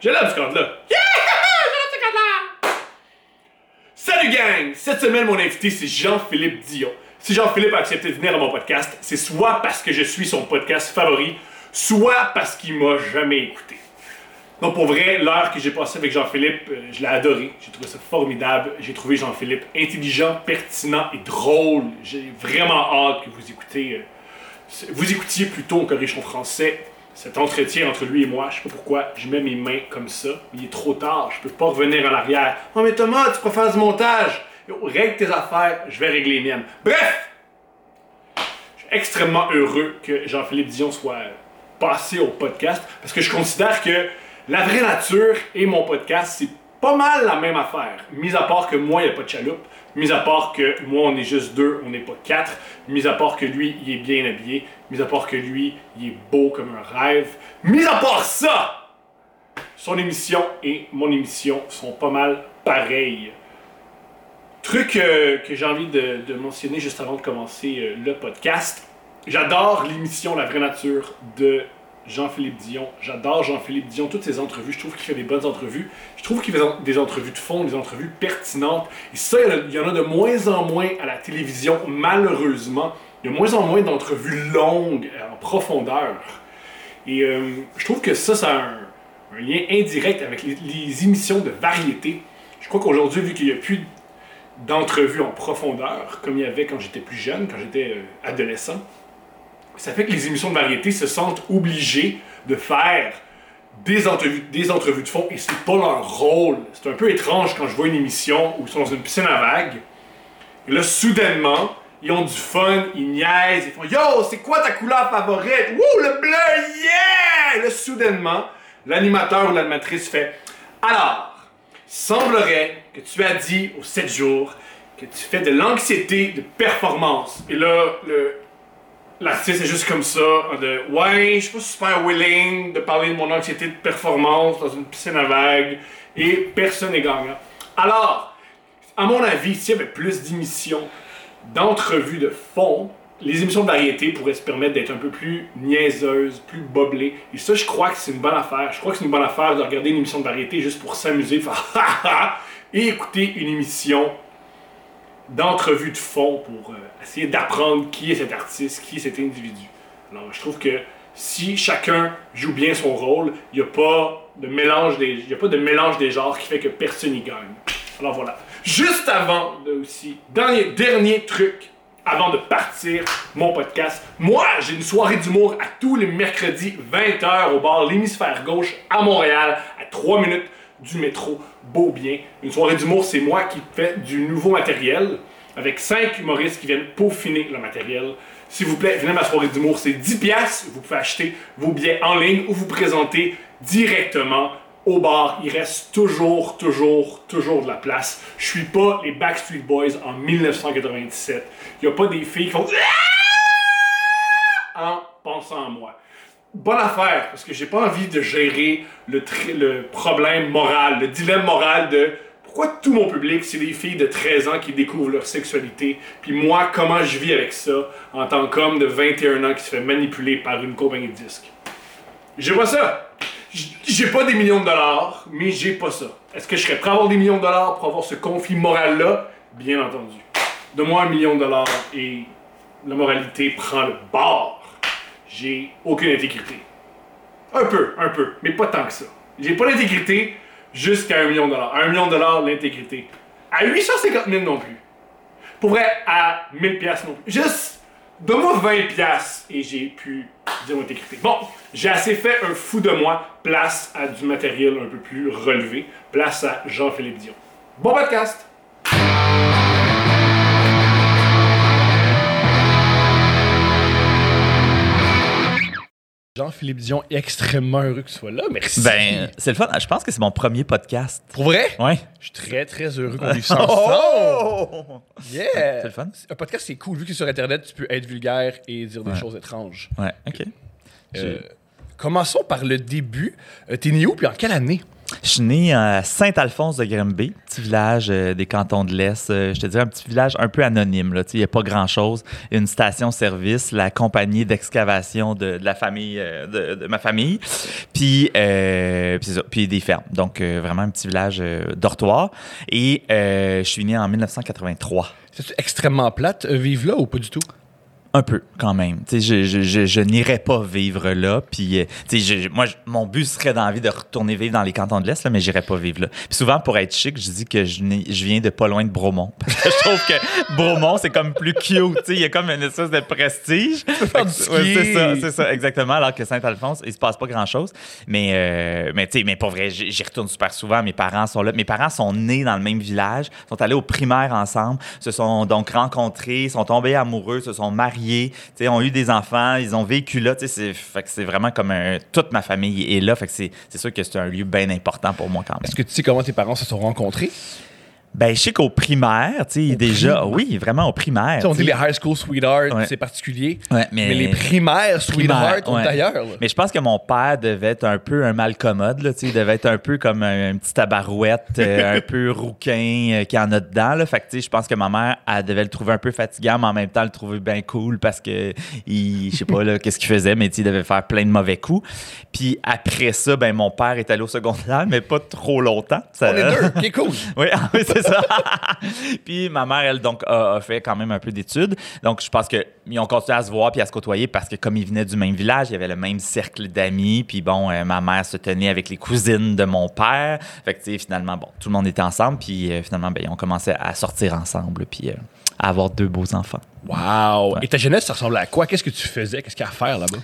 Je lève ce code-là. Yeah! Je lève ce code-là! Salut gang! Cette semaine, mon invité, c'est Jean-Philippe Dion. Si Jean-Philippe a accepté de venir à mon podcast, c'est soit parce que je suis son podcast favori, soit parce qu'il m'a jamais écouté. Donc pour vrai, l'heure que j'ai passée avec Jean-Philippe, euh, je l'ai adoré. J'ai trouvé ça formidable. J'ai trouvé Jean-Philippe intelligent, pertinent et drôle. J'ai vraiment hâte que vous écoutez, euh, vous écoutiez plutôt en corrichon français cet entretien entre lui et moi. Je sais pas pourquoi je mets mes mains comme ça. Il est trop tard. Je peux pas revenir en arrière. Oh mais Thomas, tu préfères du montage. Yo, règle tes affaires, je vais régler les miennes. Bref, je suis extrêmement heureux que Jean-Philippe Dion soit passé au podcast parce que je considère que la vraie nature et mon podcast, c'est pas mal la même affaire. Mis à part que moi, il n'y a pas de chaloupe. Mis à part que moi, on est juste deux, on n'est pas quatre. Mis à part que lui, il est bien habillé. Mis à part que lui, il est beau comme un rêve. Mis à part ça, son émission et mon émission sont pas mal pareilles. Truc euh, que j'ai envie de, mentionner juste avant de commencer euh, le podcast. J'adore l'émission La vraie nature de Jean-Philippe Dion. J'adore Jean-Philippe Dion, toutes ses entrevues. Je trouve qu'il fait des bonnes entrevues. Je trouve qu'il fait des entrevues de fond, des entrevues pertinentes. Et ça, il y en a- de moins en moins à la télévision, malheureusement. Il y a de moins en moins d'entrevues longues, euh, en profondeur. Et euh, je trouve que ça, ça a un, un lien indirect avec les, les émissions de variété. Je crois qu'aujourd'hui, vu qu'il n'y a plus d'entrevues en profondeur, comme il y avait quand j'étais plus jeune, quand j'étais euh, adolescent, ça fait que les émissions de variété se sentent obligées de faire des entrevues, des entrevues de fond et c'est pas leur rôle. C'est un peu étrange quand je vois une émission où ils sont dans une piscine à vagues et là, soudainement, ils ont du fun, ils niaisent, ils font Yo, c'est quoi ta couleur favorite? Wouh, le bleu, yeah! Et là, soudainement, l'animateur ou l'animatrice fait Alors, semblerait que tu as dit aux 7 jours que tu fais de l'anxiété de performance. Et là, le, L'artiste est juste comme ça, de ouais, je suis pas super willing de parler de mon anxiété de performance dans une piscine à vagues et personne n'est gagnant. Alors, à mon avis, s'il y avait plus d'émissions, d'entrevues de fond, les émissions de variété pourraient se permettre d'être un peu plus niaiseuses, plus boblées. Et ça, je crois que c'est une bonne affaire. Je crois que c'est une bonne affaire de regarder une émission de variété juste pour s'amuser, faire et écouter une émission d'entrevue de fond pour euh, essayer d'apprendre qui est cet artiste, qui est cet individu. Alors, je trouve que si chacun joue bien son rôle, il n'y a pas de mélange des, y genres qui fait que personne n'y gagne. Alors voilà. Juste avant aussi, dernier, dernier truc, avant de partir mon podcast, moi j'ai une soirée d'humour à tous les mercredis 20h au bar L'Hémisphère Gauche à Montréal, à 3 minutes du métro Beaubien. Une soirée d'humour, c'est moi qui fais du nouveau matériel avec 5 humoristes qui viennent peaufiner le matériel. S'il vous plaît, venez à ma soirée d'humour, c'est 10 pièces. Vous pouvez acheter vos billets en ligne ou vous présenter directement au bar. Il reste toujours, toujours, toujours de la place. Je suis pas les Backstreet Boys en 1997. Il y a pas des filles qui font en pensant à moi. Bonne affaire, parce que j'ai pas envie de gérer le, problème moral, le dilemme moral de pourquoi tout mon public, c'est des filles de 13 ans qui découvrent leur sexualité, puis moi, comment je vis avec ça en tant qu'homme de 21 ans qui se fait manipuler par une compagnie de disques. J'ai pas ça. J'ai pas des millions de dollars, mais j'ai pas ça. Est-ce que je serais prêt à avoir des millions de dollars pour avoir ce conflit moral-là? Bien entendu. Donne-moi un million de dollars et la moralité prend le bord. J'ai aucune intégrité. Un peu, un peu, mais pas tant que ça. J'ai pas d'intégrité jusqu'à un million de dollars. Un million de dollars, l'intégrité. À 850 000 non plus. Pour vrai, à 1000 pièces non plus. Juste, donne-moi 20 pièces et j'ai pu dire mon intégrité. Bon, j'ai assez fait un fou de moi. Place à du matériel un peu plus relevé. Place à Jean-Philippe Dion. Bon podcast! Jean-Philippe Dion, extrêmement heureux que tu sois là. Merci. Ben, c'est le fun. Je pense que c'est mon premier podcast. pour vrai? Ouais. Je suis très, très heureux qu'on vive ça ensemble. Oh! Yeah! C'est le fun. Un podcast, c'est cool. Vu que sur Internet, tu peux être vulgaire et dire des choses étranges. Ouais, ok. Euh, commençons par le début. Euh, T'es né où puis en quelle année? Je suis né à Saint-Alphonse de Grimby, petit village euh, des cantons de l'Est. Euh, je te dirais un petit village un peu anonyme. Il n'y a pas grand-chose. Une station-service, la compagnie d'excavation de, la famille, euh, de, ma famille, puis, puis, des fermes. Donc, vraiment un petit village dortoir. Et je suis né en 1983. C'est extrêmement plate, vivre là ou pas du tout? Un peu, quand même. Tu sais, je, je, je, je n'irais pas vivre là. Puis, euh, je- moi, mon but serait d'envie de retourner vivre dans les cantons de l'Est, là, mais j'irais pas vivre là. Puis souvent, pour être chic, je dis que je, viens de pas loin de Bromont. Parce que je trouve que Bromont, c'est comme plus cute. Il y a comme une espèce de prestige. Ouais, c'est ça, c'est ça, exactement. Alors que Saint-Alphonse, il se passe pas grand-chose. Mais, euh, mais tu sais, mais pour vrai, j'y j'y retourne super souvent. Mes parents sont là. Mes parents sont nés dans le même village, sont allés au primaire ensemble, se sont donc rencontrés, sont tombés amoureux, se sont mariés, ont eu des enfants, ils ont vécu là. C'est- vraiment comme toute ma famille est là. C'est sûr que c'est un lieu bien important pour moi quand même. Est-ce que tu sais comment tes parents se sont rencontrés? Ben, je sais qu'au primaire, tu sais, déjà, primaire? oui, vraiment au primaire. On dit les high school sweethearts, Ouais. c'est particulier. Ouais, mais, Mais les primaires sweethearts sont ouais. ailleurs. là. Mais je pense que mon père devait être un peu un malcommode, là, tu sais, il devait être un peu comme un, un petit tabarouette, euh, un peu rouquin euh, qui en a dedans. Là. Fait que, tu sais, je pense que ma mère, elle devait le trouver un peu fatigant, mais en même temps, le trouver bien cool parce que, il, je sais pas, là, qu'est-ce qu'il faisait, mais tu sais, il devait faire plein de mauvais coups. Puis après ça, ben, mon père est allé au secondaire, mais pas trop longtemps. Ça- On est deux, ok, cool. oui, ah oui, c'est ça. puis ma mère, elle, donc, a, a fait quand même un peu d'études. Donc, je pense qu'ils ont continué à se voir puis à se côtoyer parce que comme ils venaient du même village, il y avait le même cercle d'amis. Puis bon, euh, ma mère se tenait avec les cousines de mon père. Fait que, tu sais, finalement, bon, tout le monde était ensemble. Puis euh, finalement, ben, ils ont commencé à sortir ensemble puis euh, à avoir deux beaux enfants. Wow. Ouais. Et ta jeunesse, ça ressemble à quoi? Qu'est-ce que tu faisais? Qu'est-ce qu'il y a à faire là-bas?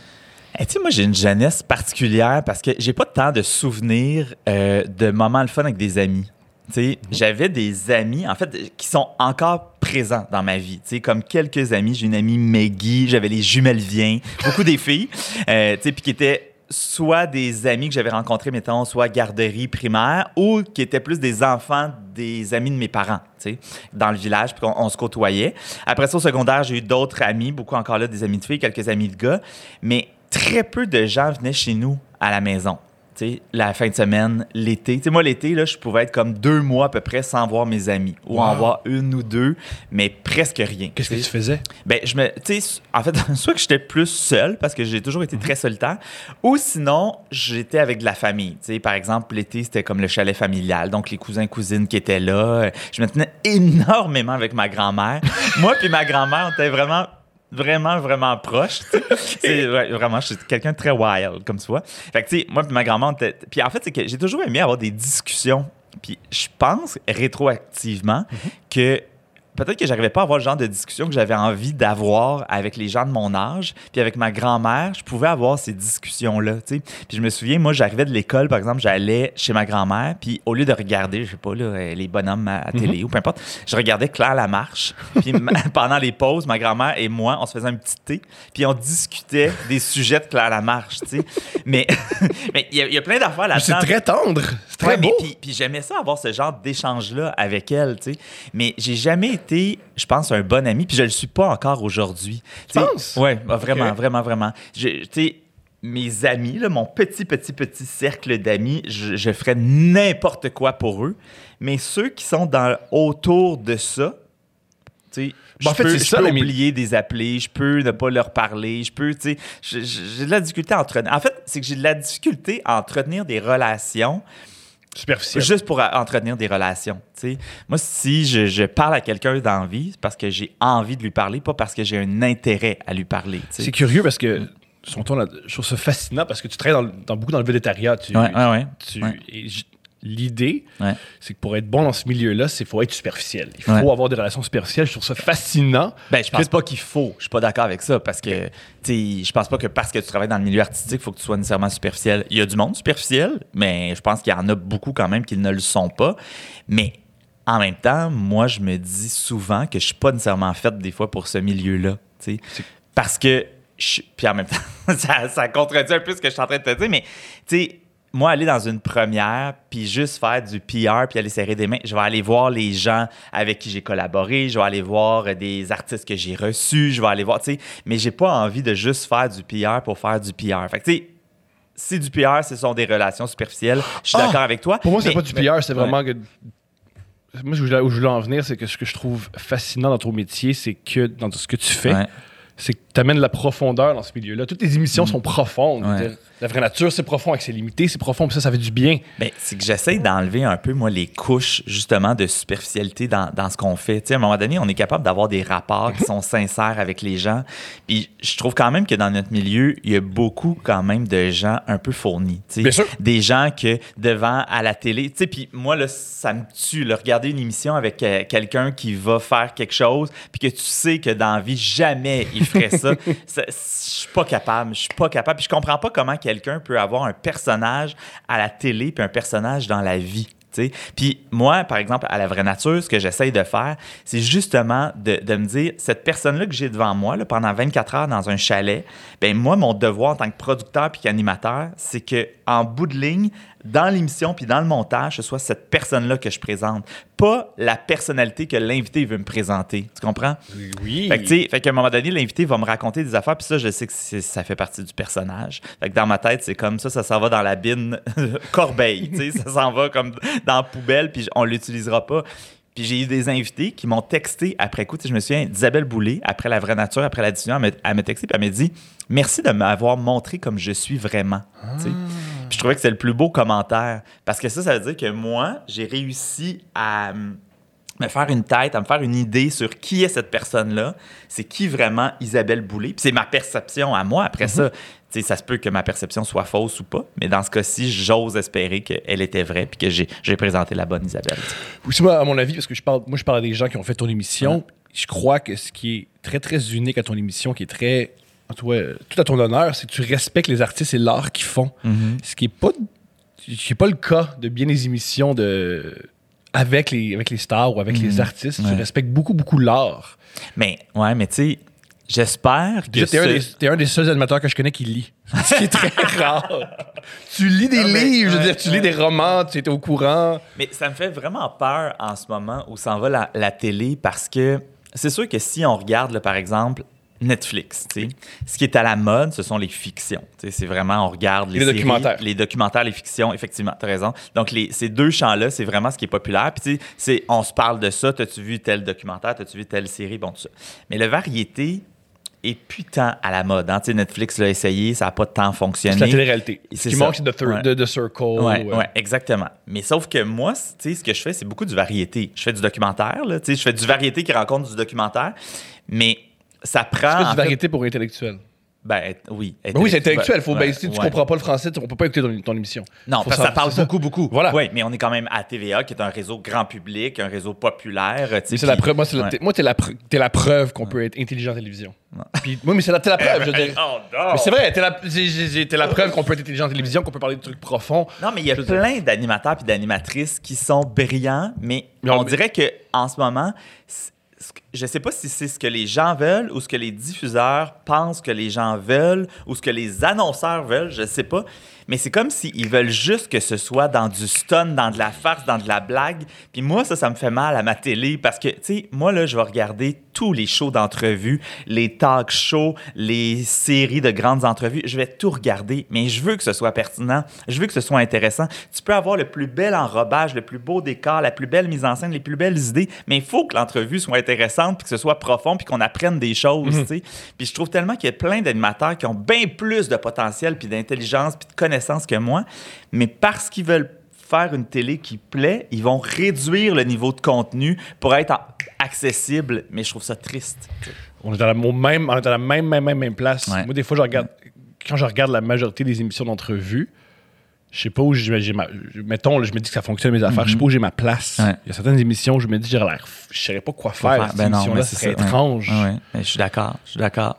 Eh, tu sais, moi, j'ai une jeunesse particulière parce que j'ai pas tant de souvenirs euh, de moments le fun avec des amis. Sais, j'avais des amis, en fait, qui sont encore présents dans ma vie. Tu sais, comme quelques amis. J'ai une amie Maggie, j'avais les jumelles Viens, beaucoup des filles, euh, puis qui étaient soit des amis que j'avais rencontrés, mettons, soit garderie primaire, ou qui étaient plus des enfants des amis de mes parents, tu sais, dans le village, puis on, on se côtoyait. Après ça, au secondaire, j'ai eu d'autres amis, beaucoup encore là, des amis de filles, quelques amis de gars, mais très peu de gens venaient chez nous à la maison. Tu sais, la fin de semaine, l'été. Tu sais, moi, l'été, là, je pouvais être comme deux mois à peu près sans voir mes amis. Ou en voir une ou deux, mais presque rien. Qu'est-ce que tu tu sais. faisais? Ben, je me. En fait, soit que j'étais plus seul parce que j'ai toujours été très solitaire, ou sinon, j'étais avec de la famille. Tu sais, par exemple, l'été, c'était comme le chalet familial. Donc, les cousins, cousines qui étaient là. Je me tenais énormément avec ma grand-mère. Moi, puis ma grand-mère, on était vraiment. Vraiment, vraiment. C'est ouais, vraiment, je suis quelqu'un de très wild, comme tu vois. Fait que, tu sais, moi, puis ma grand-mère, Puis en fait, c'est que j'ai toujours aimé avoir des discussions. Puis je pense, rétroactivement, que peut-être que j'arrivais pas à avoir le genre de discussion que j'avais envie d'avoir avec les gens de mon âge. Puis avec ma grand-mère, je pouvais avoir ces discussions-là, tu sais. Puis je me souviens, moi, j'arrivais de l'école, par exemple, j'allais chez ma grand-mère, puis au lieu de regarder, je sais pas, là, euh, les bonhommes à, à télé ou peu importe, je regardais Claire Lamarche. Puis ma- pendant les pauses, ma grand-mère et moi, on se faisait un petit thé, puis on discutait des sujets de Claire Lamarche, tu sais. Mais mais il y, a- il y a plein d'affaires C'est là-dedans. très tendre. C'est très Ouais, mais beau. puis, puis j'aimais ça avoir ce genre d'échange-là avec elle, tu sais. Mais j'ai jamais été, je pense, un bon ami, puis je le suis pas encore aujourd'hui. Tu penses? Ouais, bah, vraiment, vraiment, vraiment. Tu sais, mes amis, là, mon petit, petit, petit cercle d'amis, je, je ferais n'importe quoi pour eux. Mais ceux qui sont dans, autour de ça, tu sais, Bon, je fait, peux, je ça, peux oublier des appeler, je peux ne pas leur parler, je peux, tu sais, j'ai de la difficulté à entretenir. En fait, c'est que j'ai de la difficulté à entretenir des relations Superficiel. Juste pour entretenir des relations. Moi, si je, je parle à quelqu'un d'envie, c'est parce que j'ai envie de lui parler, pas parce que j'ai un intérêt à lui parler. C'est curieux parce que, son ton, là, je trouve ça fascinant parce que tu travailles dans, beaucoup dans le végétariat. Tu, Ouais, ouais, ouais. tu- Ouais. et j- L'idée, Ouais. c'est que pour être bon dans ce milieu-là, c'est faut être superficiel. Il faut Ouais. avoir des relations superficielles. Je trouve ça fascinant. Ben, je pense pas qu'il faut. Je suis pas d'accord avec ça parce que, tu je pense pas que parce que tu travailles dans le milieu artistique, il faut que tu sois nécessairement superficiel. Il y a du monde superficiel, mais je pense qu'il y en a beaucoup quand même qui ne le sont pas. Mais en même temps, moi, je me dis souvent que je suis pas nécessairement faite des fois pour ce milieu-là. Parce que, je- puis en même temps, ça, ça contredit un peu ce que je suis en train de te dire, mais, tu sais, moi, aller dans une première, puis juste faire du PR, puis aller serrer des mains, je vais aller voir les gens avec qui j'ai collaboré, je vais aller voir euh, des artistes que j'ai reçus, je vais aller voir, tu sais, mais j'ai pas envie de juste faire du PR pour faire du PR. Fait que, tu sais, c'est du PR, ce sont des relations superficielles. Je suis Ah! d'accord avec toi. Pour moi, c'est pas du PR, c'est ouais. vraiment que. Moi, où je voulais, où je voulais en venir, c'est que ce que je trouve fascinant dans ton métier, c'est que dans ce que tu fais, Ouais. c'est que tu amènes de la profondeur dans ce milieu-là. Toutes les émissions sont profondes. Mm. Ouais. La vraie nature, c'est profond, avec ses limités, c'est profond, puis ça, ça fait du bien. Ben, c'est que j'essaie d'enlever un peu, moi, les couches, justement, de superficialité dans, dans ce qu'on fait. Tu sais, à un moment donné, on est capable d'avoir des rapports qui sont sincères avec les gens. Puis je trouve quand même que dans notre milieu, il y a beaucoup, quand même, de gens un peu fournis. tu sais. Bien sûr. Des gens que, devant, à la télé, tu sais, puis moi, là, ça me tue, là, regarder une émission avec euh, quelqu'un qui va faire quelque chose, puis que tu sais que dans la vie, jamais il ferait ça. Ça- Je suis pas capable. Je suis pas capable. Puis je comprends pas comment quelqu'un peut avoir un personnage à la télé puis un personnage dans la vie. Puis moi, par exemple, à la vraie nature, ce que j'essaye de faire, c'est justement de, de me dire, cette personne-là que j'ai devant moi, là, pendant 24 heures dans un chalet, ben moi, mon devoir en tant que producteur puis qu'animateur, c'est que en bout de ligne, dans l'émission puis dans le montage, ce soit cette personne-là que je présente, pas la personnalité que l'invité veut me présenter. Tu comprends? Oui. Fait que, fait qu'à un moment donné, l'invité va me raconter des affaires, puis ça, je sais que ça fait partie du personnage. Fait que dans ma tête, c'est comme ça, ça s'en va dans la bine corbeille, tu sais, ça s'en va comme dans la poubelle, puis on l'utilisera pas. Puis j'ai eu des invités qui m'ont texté après coup. Tu sais, Je me souviens d'Isabelle Boulay, après La Vraie Nature, après la diffusion, elle m'a- texté, puis elle m'a dit Merci de m'avoir montré comme je suis vraiment. Tu sais. Je trouvais que c'est le plus beau commentaire. Parce que ça, ça veut dire que moi, j'ai réussi à hum, me faire une tête, à me faire une idée sur qui est cette personne-là. C'est qui vraiment Isabelle Boulay. Puis c'est ma perception à moi. Après ça, tu sais, ça se peut que ma perception soit fausse ou pas. Mais dans ce cas-ci, j'ose espérer qu'elle était vraie puis que j'ai présenté la bonne Isabelle. Aussi, moi, à mon avis, parce que je parle, moi, je parle à des gens qui ont fait ton émission, je crois que ce qui est très, très unique à ton émission, qui est très. Tout, à ton honneur, c'est que tu respectes les artistes et l'art qu'ils font. Ce qui n'est pas, ce qui est pas le cas de bien des émissions de, avec, les, avec les stars ou avec les artistes. Tu respectes beaucoup, beaucoup l'art. Mais, ouais, mais tu sais, j'espère que. T'es un, ce- des- t'es un des seuls animateurs que je connais qui lit. Ce qui est très rare. Tu lis des Non, mais- livres, je veux dire, tu lis des romans, tu étais au courant. Mais ça me fait vraiment peur en ce moment où s'en va la, la télé parce que c'est sûr que si on regarde, là, par exemple, Netflix, tu sais, ce qui est à la mode, ce sont les fictions. Tu sais, C'est vraiment, on regarde les, Les séries, documentaires. les documentaires, les fictions, effectivement, tu as raison. Donc, les, ces deux champs-là, c'est vraiment ce qui est populaire. Puis, tu sais, c'est- on se parle de ça. T'as-tu vu tel documentaire? T'as-tu vu telle série? Bon, tout ça. Mais le variété est putain à la mode. hein. Tu sais, Netflix l'a essayé, ça n'a pas tant fonctionné. C'est la télé-réalité. Ce qui manque, c'est The, Thir- Ouais. The- The Circle. Ouais, euh, ouais, exactement. Mais sauf que moi, c- tu sais, ce que je fais, c'est beaucoup du variété. Je fais du documentaire, là, tu sais, je fais du variété qui rencontre du documentaire, mais ça prend. C'est en du fait- variété pour intellectuel. ben, oui. Ben oui, c'est intellectuel. Faut, ben, si tu ouais. comprends pas le français, on peut pas écouter ton, ton émission. Non, Faut parce que ça parle beaucoup, beaucoup. Voilà. Oui, mais on est quand même à TVA, qui est un réseau grand public, un réseau populaire. c'est la preuve. Moi, Ouais. moi, t'es la, pre- la preuve qu'on peut être intelligent en télévision. Oui, mais c'est la, la preuve. je veux dire. Oh! Mais c'est vrai, t'es la, t'es la preuve qu'on peut être intelligent en télévision, qu'on peut parler de trucs profonds. Non, mais il y a plein d'animateurs et d'animatrices qui sont brillants, mais Non, on mais- dirait que en ce moment, je sais pas si c'est ce que les gens veulent ou ce que les diffuseurs pensent que les gens veulent ou ce que les annonceurs veulent, je sais pas. Mais c'est comme s'ils veulent juste que ce soit dans du stun, dans de la farce, dans de la blague. Puis moi, ça, ça me fait mal à ma télé parce que, tu sais, moi, là, je vais regarder tous les shows d'entrevue, les talk shows, les séries de grandes entrevues. Je vais tout regarder, mais je veux que ce soit pertinent. Je veux que ce soit intéressant. Tu peux avoir le plus bel enrobage, le plus beau décor, la plus belle mise en scène, les plus belles idées, mais il faut que l'entrevue soit intéressante, puis que ce soit profond, puis qu'on apprenne des choses, sais. Puis je trouve tellement qu'il y a plein d'animateurs qui ont bien plus de potentiel, puis d'intelligence, puis de connaissances que moi, mais parce qu'ils veulent faire une télé qui plaît, ils vont réduire le niveau de contenu pour être accessible, mais je trouve ça triste. On est à la, même, on est à la même, même, même, même place. Ouais. Moi, des fois, je regarde, quand je regarde la majorité des émissions d'entrevue, je sais pas où j'ai ma. Mettons, là, je me dis que ça fonctionne mes affaires, je sais pas où j'ai ma place. Ouais. Il y a certaines émissions où je me dis, j'ai l'air. Je saurais pas quoi faire. ben non, ce c'est étrange. Ouais. Mais Je suis d'accord, je suis d'accord.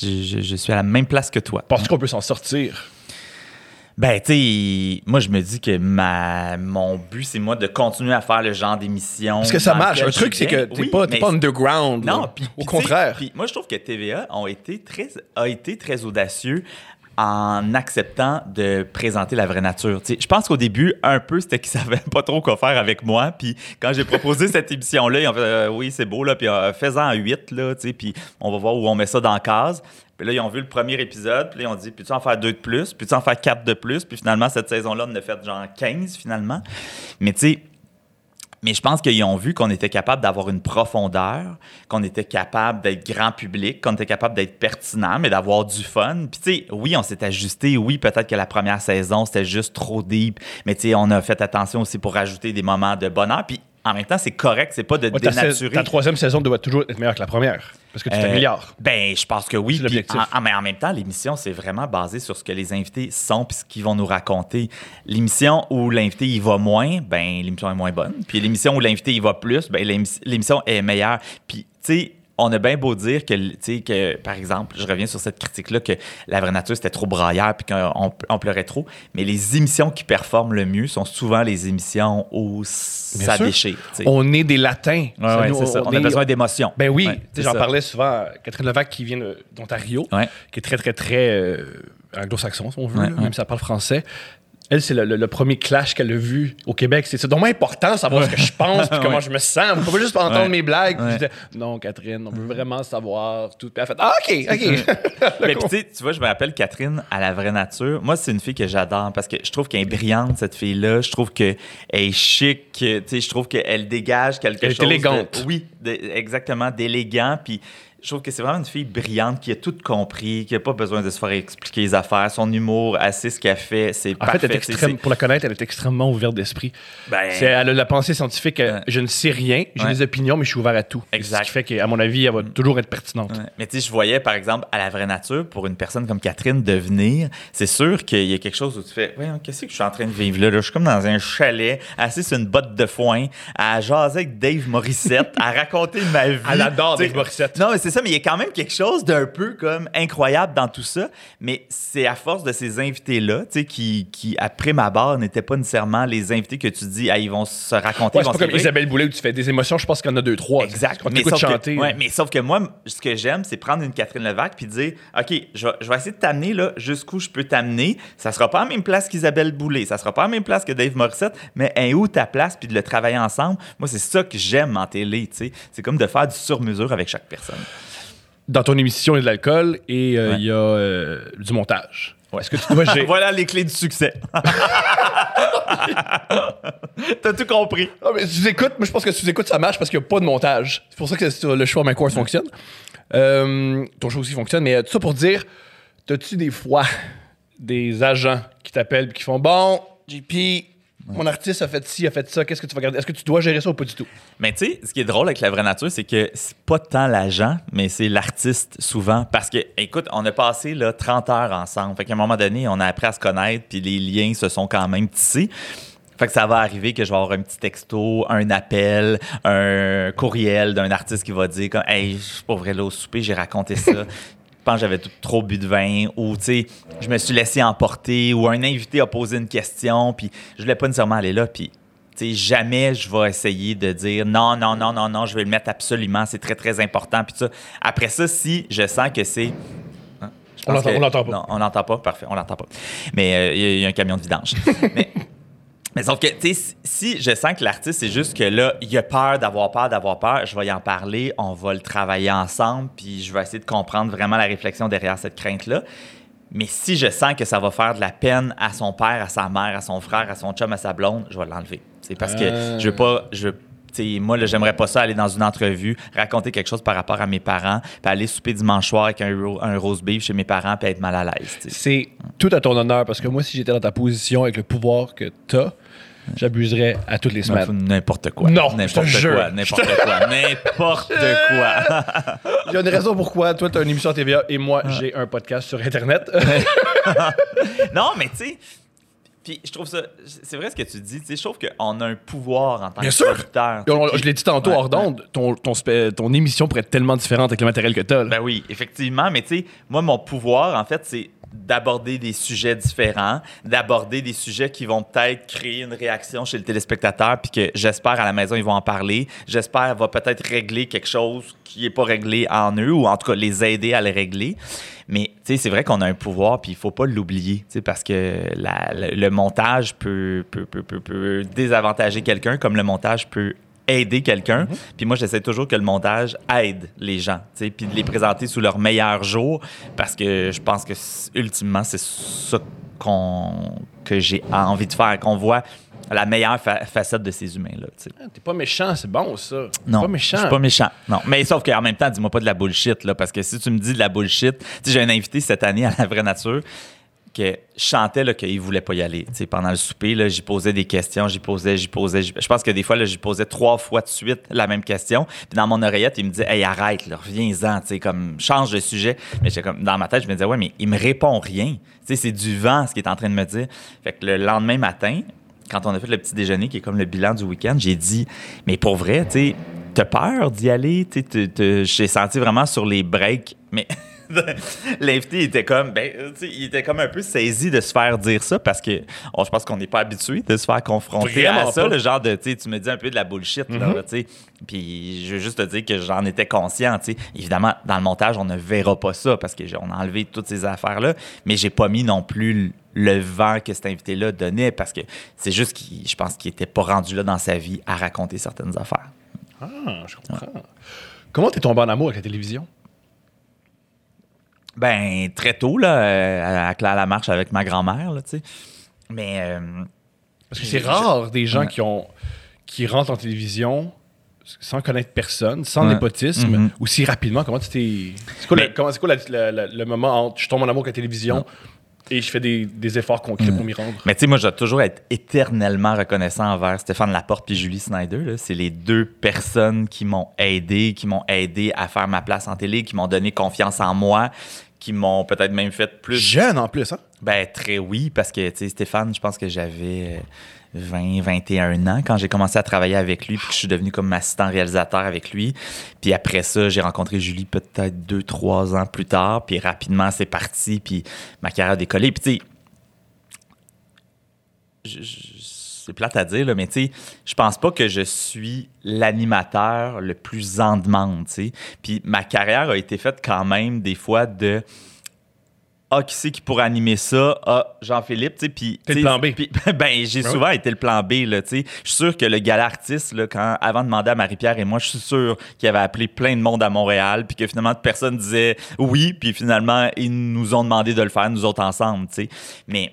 Je, je- je suis à la même place que toi. Penses-tu qu'on peut s'en sortir? Ben, tu sais, moi, je me dis que ma, mon but, c'est moi de continuer à faire le genre d'émission. Parce que ça marche. Un truc, c'est que t'es Oui, pas, t'es mais pas underground. Non, là. au contraire. Puis moi, je trouve que TVA ont été très, a été très audacieux en acceptant de présenter la vraie nature. Je pense qu'au début, un peu, c'était qu'ils savaient pas trop quoi faire avec moi. Puis quand j'ai proposé cette émission-là, ils ont fait euh, oui, c'est beau, là, puis euh, fais-en huit, là, tu sais, puis on va voir où on met ça dans la case. Puis là, ils ont vu le premier épisode, puis là, ils ont dit, peux-tu en faire deux de plus? Peux-tu en faire quatre de plus? Puis finalement, cette saison-là, on a fait genre 15 finalement. Mais tu sais, mais je pense qu'ils ont vu qu'on était capable d'avoir une profondeur, qu'on était capable d'être grand public, qu'on était capable d'être pertinent, mais d'avoir du fun. Puis, tu sais, oui, on s'est ajusté. Oui, peut-être que la première saison, c'était juste trop deep. Mais, tu sais, on a fait attention aussi pour rajouter des moments de bonheur. Puis, en même temps, c'est correct, c'est pas de Ouais, dénaturer. ta troisième saison doit toujours être meilleure que la première. Parce que tu Euh, t'améliores. Ben, je pense que oui. C'est l'objectif. Puis En, en- mais en même temps, l'émission, c'est vraiment basé sur ce que les invités sont puis ce qu'ils vont nous raconter. L'émission où l'invité il va moins, ben l'émission est moins bonne. Puis l'émission où l'invité il va plus, ben l'émi- l'émission est meilleure. Puis tu sais. On a bien beau dire que, que, par exemple, je reviens sur cette critique-là, que la vraie nature, c'était trop braillard puis qu'on on pleurait trop. Mais les émissions qui performent le mieux sont souvent les émissions où ça déchire. On est des latins. Ouais, ouais, nous, c'est ça. On a est- besoin d'émotions. Ben oui, Ouais, j'en parlais souvent à Catherine Levac qui vient d'Ontario, qui est très, très, très euh, anglo-saxon, si on veut, même si elle parle français. Elle, c'est le, le- le premier clash qu'elle a vu au Québec. C'est donc important de savoir ce que je pense puis comment Ouais. je me sens. On peut pas juste entendre Ouais. mes blagues. Puis non, Catherine, on veut vraiment savoir tout. Puis elle fait, ah, OK, OK. Mais puis, tu sais, tu vois, je me rappelle Catherine à la vraie nature. Moi, c'est une fille que j'adore parce que je trouve qu'elle est brillante, cette fille-là. Je trouve qu'elle est chic. Tu sais, je trouve qu'elle dégage quelque Elle est chose. de- élégante. oui, de- exactement, d'élégant. Puis je trouve que c'est vraiment une fille brillante qui a tout compris, qui n'a pas besoin de se faire expliquer les affaires. Son humour, sait ce qu'elle fait. C'est En parfait. fait, elle est extrême, pour la connaître, elle est extrêmement ouverte d'esprit. Ben, C'est- Elle a la pensée scientifique. euh. Je ne sais rien, j'ai Ouais. des opinions, mais je suis ouvert à tout. Exact. Ce qui fait qu'à mon avis, elle va toujours être pertinente. Ouais. Mais tu sais, je voyais, par exemple, à la vraie nature, pour une personne comme Catherine devenir, c'est sûr qu'il y a quelque chose où tu fais, ouais, qu'est-ce que je suis en train de vivre là? là? Je suis comme dans un chalet, assis sur une botte de foin, à jaser avec Dave Morissette, à raconter ma vie. Elle adore Dave Morissette. Non, mais c'est ça, mais il y a quand même quelque chose d'un peu comme incroyable dans tout ça. Mais c'est à force de ces invités-là, tu sais, qui, qui, après ma barre, n'étaient pas nécessairement les invités que tu dis, ah, ils vont se raconter. Ouais, c'est pas comme. Isabelle Boulay où tu fais des émotions, je pense qu'il y en a deux, trois. Exact. Tu mais, sauf chanter. que, ouais, mais sauf que moi, ce que j'aime, c'est prendre une Catherine Levac puis dire OK, je vais, je vais essayer de t'amener là jusqu'où je peux t'amener. Ça sera pas à la même place qu'Isabelle Boulay, ça sera pas à la même place que Dave Morissette, mais un où ta place puis de le travailler ensemble? Moi, c'est ça que j'aime en télé, tu sais. C'est comme de faire du sur-mesure avec chaque personne. Dans ton émission, il y a de l'alcool et euh, Ouais. il y a euh, du montage. Est-ce que tu dois gérer. voilà les clés du succès. T'as tout compris. Mais tu écoutes, moi je pense que tu écoutes, ça marche parce qu'il n'y a pas de montage. C'est pour ça que le choix My Course fonctionne. Euh, ton choix aussi fonctionne, mais tout ça pour dire, t'as-tu des fois des agents qui t'appellent et qui font Bon, JP, mon artiste a fait ci, a fait ça, qu'est-ce que tu vas garder Est-ce que tu dois gérer ça ou pas du tout? Mais tu sais, ce qui est drôle avec la vraie nature, c'est que c'est pas tant l'agent, mais c'est l'artiste souvent. Parce que, écoute, on a passé là, 30 heures ensemble. Fait qu'à un moment donné, on a appris à se connaître, puis les liens se sont quand même tissés. Fait que ça va arriver que je vais avoir un petit texto, un appel, un courriel d'un artiste qui va dire comme Hey, je suis pas vrai là au souper, j'ai raconté ça. Je pense que j'avais trop bu de vin ou tu sais, je me suis laissé emporter ou un invité a posé une question puis je voulais pas nécessairement aller là puis tu sais, jamais je vais essayer de dire non, non, non, non, non, je vais le mettre absolument, c'est très, très important. Puis ça. Après ça, si je sens que c'est. Hein, On l'entend- pas. Non, on l'entend pas, parfait, on l'entend pas. Mais euh, il y y, a un camion de vidange. mais, mais sauf que, tu sais, si je sens que l'artiste, c'est juste que là, il a peur d'avoir peur, d'avoir peur, je vais y en parler, on va le travailler ensemble, puis je vais essayer de comprendre vraiment la réflexion derrière cette crainte-là. Mais si je sens que ça va faire de la peine à son père, à sa mère, à son frère, à son chum, à sa blonde, je vais l'enlever. C'est parce que je veux pas. Je, tu sais, moi, j'aimerais pas ça aller dans une entrevue, raconter quelque chose par rapport à mes parents, puis aller souper dimanche soir avec un, ro- un roast beef chez mes parents, puis être mal à l'aise. tu. C'est tout à ton honneur parce que moi, si j'étais dans ta position avec le pouvoir que t'as, j'abuserais à toutes les semaines. N'importe quoi. Non, je te n'importe jure. quoi. N'importe quoi. N'importe quoi. Il y a une raison pourquoi toi, t'as une émission à TVA et moi, j'ai un podcast sur Internet. non, mais tu sais. Puis je trouve ça. C'est vrai ce que tu dis. Tu sais, je trouve qu'on a un pouvoir en tant Bien que producteur. tu je l'ai dit tantôt Ouais, hors d'onde, ton, ton, émission pourrait être tellement différente avec le matériel que t'as. là. Ben oui, effectivement. Mais tu sais, moi, mon pouvoir, en fait, c'est d'aborder des sujets différents, d'aborder des sujets qui vont peut-être créer une réaction chez le téléspectateur, puis que j'espère à la maison, ils vont en parler. J'espère va peut-être régler quelque chose qui n'est pas réglé en eux, ou en tout cas les aider à le régler. Mais c'est vrai qu'on a un pouvoir, puis il faut pas l'oublier, parce que la- le, le montage peut, peut, peut, peut, peut désavantager quelqu'un, comme le montage peut aider quelqu'un. Puis moi, j'essaie toujours que le montage aide les gens, puis de les présenter sous leur meilleur jour, parce que je pense que ultimement, c'est ça qu'on que j'ai envie de faire, qu'on voit la meilleure fa- facette de ces humains-là. tu sais. Ah, T'es pas méchant, c'est bon ça. T'es Non, pas méchant. je suis pas méchant. Non, mais sauf qu'en même temps, dis-moi pas de la bullshit, là, parce que si tu me dis de la bullshit, j'ai un invité cette année à la vraie nature que je chantais là, qu'il voulait pas y aller. Pendant le souper, là, j'y posais des questions, j'y posais, j'y posais. Je pense que des fois, là, j'y posais trois fois de suite la même question. Puis dans mon oreillette, il me disait, hey, arrête, reviens-en, comme, change de sujet. Mais comme, dans ma tête, je me disais, ouais, mais il me répond rien. C'est du vent, ce qu'il est en train de me dire. Fait que le lendemain matin, quand on a fait le petit déjeuner, qui est comme le bilan du week-end, j'ai dit, mais pour vrai, tu t'as peur d'y aller? Tu j'ai senti vraiment sur les breaks, mais l'invité était comme, ben, sais, il était comme un peu saisi de se faire dire ça parce que je pense qu'on n'est pas habitué de se faire confronter Vraiment à ça, pas. le genre de, tu me dis un peu de la bullshit, sais. Puis je veux juste te dire que j'en étais conscient, tu sais. Évidemment, dans le montage, on ne verra pas ça parce qu'on a enlevé toutes ces affaires-là, mais j'ai pas mis non plus le vent que cet invité-là donnait parce que c'est juste qu'il, je pense qu'il était pas rendu là dans sa vie à raconter certaines affaires. Ah, je comprends. Comment t'es tombé en amour avec la télévision? Ben, très tôt, là, euh, à Claire la marche avec ma grand-mère, là, tu sais. Mais, euh, Parce que c'est rare des gens Ouais. qui ont qui rentrent en télévision sans connaître personne, sans Ouais. népotisme, aussi rapidement. Comment tu t'es. C'est quoi, le, comment- c'est quoi la- la- la- le moment entre je tombe en amour avec la télévision et je fais des, des efforts concrets pour m'y rendre? mais tu sais, moi, je dois toujours être éternellement reconnaissant envers Stéphane Laporte puis Julie Snyder. C'est les deux personnes qui m'ont aidé, qui m'ont aidé à faire ma place en télé, qui m'ont donné confiance en moi, qui m'ont peut-être même fait plus Jeune en plus, hein? Ben, très oui, parce que, tu sais, Stéphane, je pense que j'avais euh, 20, 21 ans quand j'ai commencé à travailler avec lui, puis que je suis devenu comme assistant réalisateur avec lui. Puis après ça, j'ai rencontré Julie peut-être deux, trois ans plus tard, puis rapidement, c'est parti, puis ma carrière a décollé. Puis, tu sais, c'est plate à dire, là, mais tu sais, je pense pas que je suis l'animateur le plus en demande, tu sais. Puis ma carrière a été faite quand même des fois de ah, qui c'est qui pourrait animer ça? Ah, Jean-Philippe, tu sais, puis... T'es le plan B. ben, j'ai Ben souvent été le plan B, là, tu sais. Je suis sûr que le gala artiste, là, quand, avant de demander à Marie-Pierre et moi, je suis sûr qu'il avait appelé plein de monde à Montréal, puis que finalement, personne disait oui, puis finalement, ils nous ont demandé de le faire, nous autres ensemble, tu sais. Mais,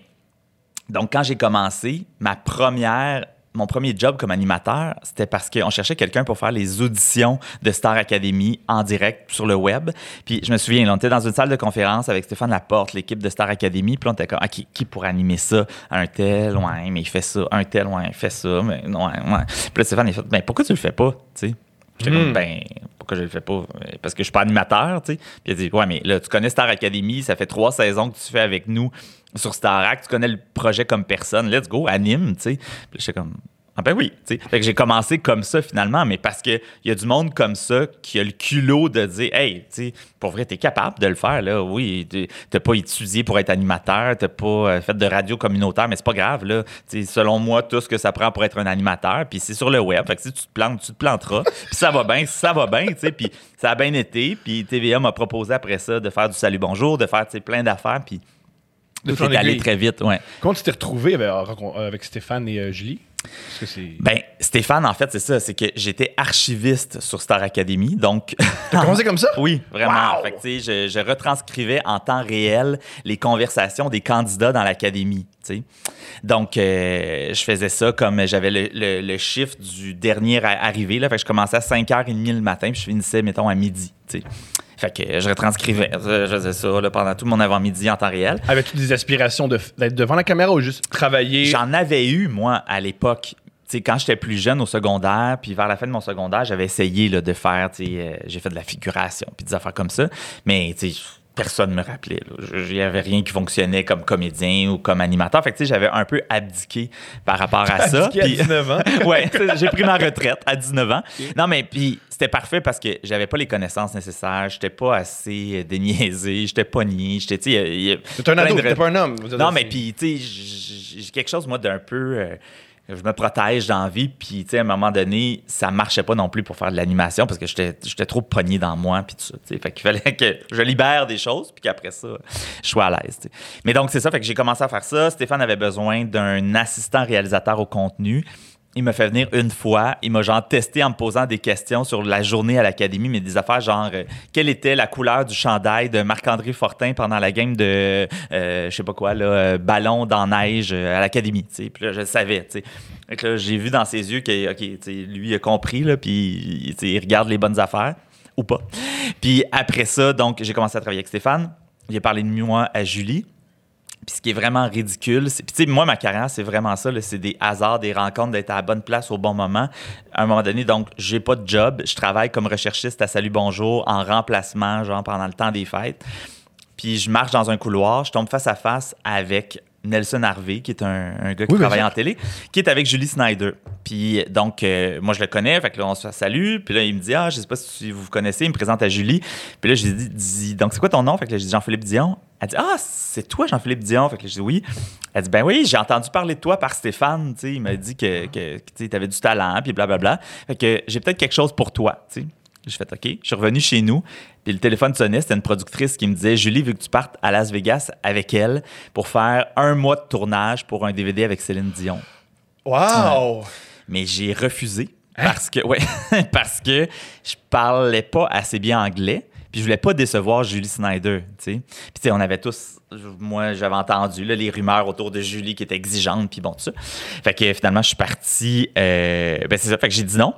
donc, quand j'ai commencé, ma première... Mon premier job comme animateur, c'était parce qu'on cherchait quelqu'un pour faire les auditions de Star Academy en direct sur le web. Puis je me souviens, là, on était dans une salle de conférence avec Stéphane Laporte, l'équipe de Star Academy. Puis on était comme, ah, qui, qui pourrait animer ça? Un tel, ouais, mais il fait ça. Un tel, ouais, il fait ça. Mais ouais, ouais. Puis là, Stéphane, il fait, ben pourquoi tu le fais pas? Tu sais? J'étais comme, ben, pourquoi je le fais pas? Parce que je suis pas animateur, tu sais. Puis il a dit, ouais, mais là, tu connais Star Academy, ça fait trois saisons que tu fais avec nous sur Starac, tu connais le projet comme personne, let's go, anime, tu sais. Puis j'étais comme, ah ben oui, tu sais. Fait que j'ai commencé comme ça finalement, mais parce qu'il y a du monde comme ça qui a le culot de dire, hey, tu sais, pour vrai, t'es capable de le faire, là. Oui, t'as pas étudié pour être animateur, t'as pas euh, fait de radio communautaire, mais c'est pas grave, là. Selon moi, tout ce que ça prend pour être un animateur, puis c'est sur le web. Fait que si tu te plantes, tu te planteras. puis ça va bien, ça va bien, tu sais. Puis ça a bien été. Puis TVA m'a proposé après ça de faire du salut bonjour, de faire, tu sais, plein d'affaires, puis tout est allé très vite, ouais. Comment tu t'es retrouvé avec, avec Stéphane et euh, Julie? Que. Ben, Stéphane, en fait, c'est ça, c'est que j'étais archiviste sur Star Academy, donc... T'as commencé comme ça? Oui, vraiment. Wow! Fait que, tu sais, je, je retranscrivais en temps réel les conversations des candidats dans l'académie. tu sais. Donc, euh, je faisais ça comme j'avais le, le- le chiffre du dernier à- arrivé. Là, fait que je commençais à 5h30 le matin, puis je finissais, mettons, à midi. tu sais. Fait que je retranscrivais. Je faisais ça là, pendant tout mon avant-midi en temps réel. Avais-tu des aspirations de- d'être devant la caméra ou juste travailler? J'en avais eu, moi, à l'époque. Tu sais, quand j'étais plus jeune au secondaire, puis vers la fin de mon secondaire, j'avais essayé là, de faire, tu sais, euh, j'ai fait de la figuration, puis des affaires comme ça. Mais, tu sais, personne ne me rappelait. Il n'y avait rien qui fonctionnait comme comédien ou comme animateur. Fait que, tu sais, j'avais un peu abdiqué par rapport à ça. Abdiqué à Puis- 19 ans. ouais, j'ai pris ma retraite à 19 ans. Non, mais puis c'était parfait parce que j'avais pas les connaissances nécessaires, j'étais pas assez euh, déniaisé, j'étais pas niais, j'étais, tu sais, T'es un plein ado, de- t'es pas un homme. Non, mais puis, tu sais, j'ai quelque chose, moi, d'un peu. euh, je me protège dans la puis, à un moment donné, ça marchait pas non plus pour faire de l'animation parce que j'étais trop pogné dans moi, puis tout ça. Fait qu'il fallait que je libère des choses, puis qu'après ça, je sois à l'aise. Mais donc, c'est ça, fait que j'ai commencé à faire ça. Stéphane avait besoin d'un assistant réalisateur au contenu. Il m'a fait venir une fois. Il m'a genre testé en me posant des questions sur la journée à l'académie, mais des affaires genre euh, quelle était la couleur du chandail de Marc-André Fortin pendant la game de euh, je sais pas quoi là, euh, ballon dans neige à l'académie. Puis là, je savais. T'sais. Fait que là, j'ai vu dans ses yeux que ok, lui il a compris là, puis il regarde les bonnes affaires ou pas. Puis après ça, donc j'ai commencé à travailler avec Stéphane. J'ai parlé de moi à Julie. Puis ce qui est vraiment ridicule, c'est. Puis tu sais, moi, ma carrière, c'est vraiment ça. C'est des hasards, des rencontres, d'être à la bonne place au bon moment. À un moment donné, donc, j'ai pas de job. Je travaille comme recherchiste à Salut Bonjour en remplacement, genre pendant le temps des fêtes. Puis je marche dans un couloir, je tombe face à face avec Nelson Harvey, qui est un, gars qui travaille en télé, qui est avec Julie Snyder. Puis donc, euh, moi, je le connais, fait que là, on se salue. Puis là, il me dit, ah, je sais pas si vous vous connaissez, il me présente à Julie. Puis là, je lui dis, donc, c'est quoi ton nom? Fait que là, j'ai dit Jean-Philippe Dion. Elle dit, ah, c'est toi, Jean-Philippe Dion? Fait que là, je dis oui. Elle dit, ben oui, j'ai entendu parler de toi par Stéphane. Tu sais, il m'a dit que, que tu avais du talent, puis blablabla. Fait que j'ai peut-être quelque chose pour toi. Tu sais. J'ai fait OK. Je suis revenu chez nous. Puis le téléphone sonnait. C'était une productrice qui me disait Julie, vu que tu partes à Las Vegas avec elle pour faire un mois de tournage pour un DVD avec Céline Dion. Wow! Mais j'ai refusé hein? parce que, ouais, parce que je parlais pas assez bien anglais. Puis je voulais pas décevoir Julie Snyder, tu sais. Puis on avait tous, moi j'avais entendu les rumeurs autour de Julie qui était exigeante, puis bon tout ça. Fait que finalement je suis parti, euh, ben c'est ça, fait que j'ai dit non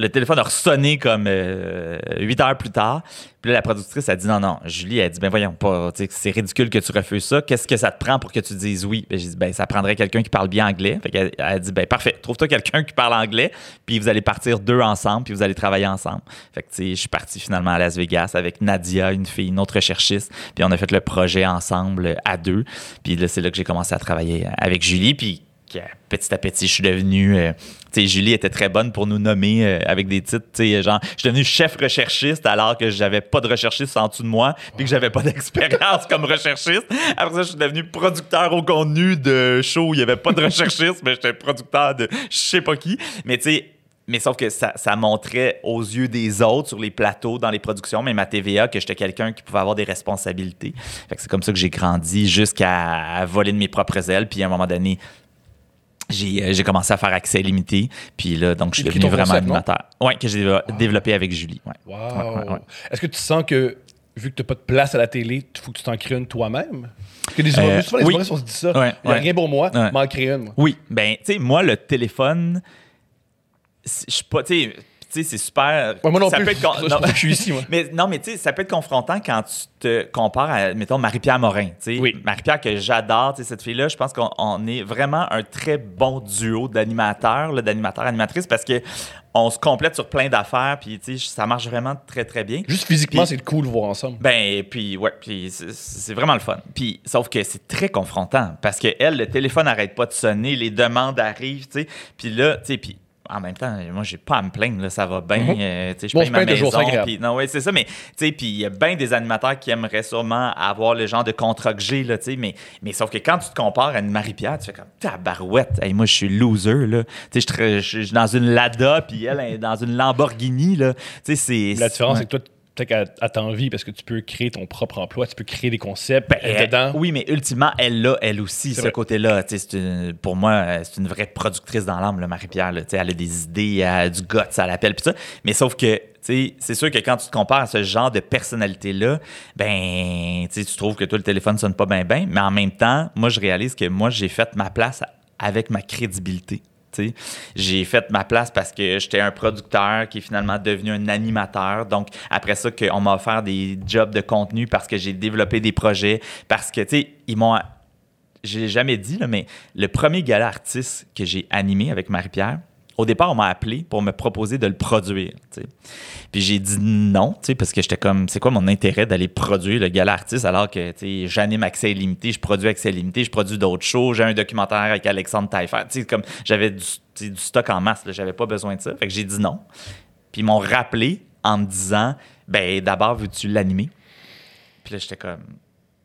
le téléphone a ressonné comme euh, huit heures plus tard. Puis là, la productrice a dit non, non. Julie, elle a dit ben voyons pas, c'est ridicule que tu refuses ça. Qu'est-ce que ça te prend pour que tu dises oui? Ben, j'ai dit ben ça prendrait quelqu'un qui parle bien anglais. Fait qu'elle a dit ben parfait, trouve-toi quelqu'un qui parle anglais, puis vous allez partir deux ensemble, puis vous allez travailler ensemble. Fait que je suis parti finalement à Las Vegas avec Nadia, une fille, une autre recherchiste, puis on a fait le projet ensemble à deux. Puis là, c'est là que j'ai commencé à travailler avec Julie, puis petit à petit, je suis devenu. Euh, tu sais, Julie était très bonne pour nous nommer euh, avec des titres. Tu sais, genre, je suis devenu chef recherchiste alors que j'avais pas de recherchiste en dessous de moi, puis que j'avais pas d'expérience comme recherchiste. Après ça, je suis devenu producteur au contenu de show où il y avait pas de recherchiste, mais j'étais producteur de je sais pas qui. Mais tu sais, mais sauf que ça, ça, montrait aux yeux des autres sur les plateaux, dans les productions, même à TVA, que j'étais quelqu'un qui pouvait avoir des responsabilités. C'est comme ça que j'ai grandi jusqu'à voler de mes propres ailes. Puis à un moment donné, j'ai commencé à faire accès limité. Puis là, donc, je suis devenu vraiment animateur. Oui, que j'ai développé avec Julie. Wow. Est-ce que tu sens que, vu que tu n'as pas de place à la télé, il faut que tu t'en crées une toi-même? Parce que les euh, souvent, les oui. on se dit ça. il n'y a rien pour moi, m'en créer une. Moi. Oui. Ben, tu sais, moi, le téléphone, je suis pas, tu sais, sais, c'est super. moi non ça plus. Peut être non, je suis ici, moi. Mais non, mais tu sais, ça peut être confrontant quand tu te compares à, mettons, Marie-Pierre Morin. Oui. Marie-Pierre, que j'adore, cette fille-là, je pense qu'on est vraiment un très bon duo d'animateurs, d'animateurs, animatrices, parce que on se complète sur plein d'affaires, puis ça marche vraiment très, très bien. Juste physiquement, c'est cool de voir ensemble. Ben, puis ouais, puis c'est vraiment le fun. Puis, sauf que c'est très confrontant, parce que elle, le téléphone n'arrête pas de sonner, les demandes arrivent, tu sais. Puis là, tu sais, puis en même temps, moi, j'ai pas à me plaindre, là, ça va bien. Mhm. Euh, je paye ma maison. Pis, non, oui, c'est ça, mais puis il y a bien des animateurs qui aimeraient sûrement avoir le genre de contrat que j'ai, là, mais, mais sauf que quand tu te compares à une Marie-Pierre, tu fais comme tabarouette. Hey, moi, je suis loser, là. Je suis dans une Lada, puis elle est dans une Lamborghini, là. C'est, La différence, c'est que toi, peut-être envie parce que tu peux créer ton propre emploi, tu peux créer des concepts ben, dedans. Oui, mais ultimement, elle l'a, elle aussi, ce côté-là. Pour moi, c'est une vraie productrice dans l'âme, Marie-Pierre. Elle a des idées, elle a du goût, ça l'appelle, puis ça. Mais sauf que c'est sûr que quand tu te compares à ce genre de personnalité-là, ben, tu trouves que toi, le téléphone sonne pas bien, bien. Mais en même temps, moi, je réalise que moi, j'ai fait ma place avec ma crédibilité. J'ai fait ma place parce que j'étais un producteur qui est finalement devenu un animateur. Donc, après ça, qu'on m'a offert des jobs de contenu parce que j'ai développé des projets, parce que, tu sais, ils m'ont. J'ai jamais dit, mais le premier gala artiste que j'ai animé avec Marie-Pierre, au départ, on m'a appelé pour me proposer de le produire. Puis j'ai dit non, parce que j'étais comme, c'est quoi mon intérêt d'aller produire le gala artiste alors que j'anime accès limité, je produis accès limité, je produis d'autres shows, j'ai un documentaire avec Alexandre Taillefer. Comme j'avais du, stock en masse, j'avais pas besoin de ça. Fait que j'ai dit non. Puis ils m'ont rappelé en me disant, ben d'abord, veux-tu l'animer? Puis là, j'étais comme,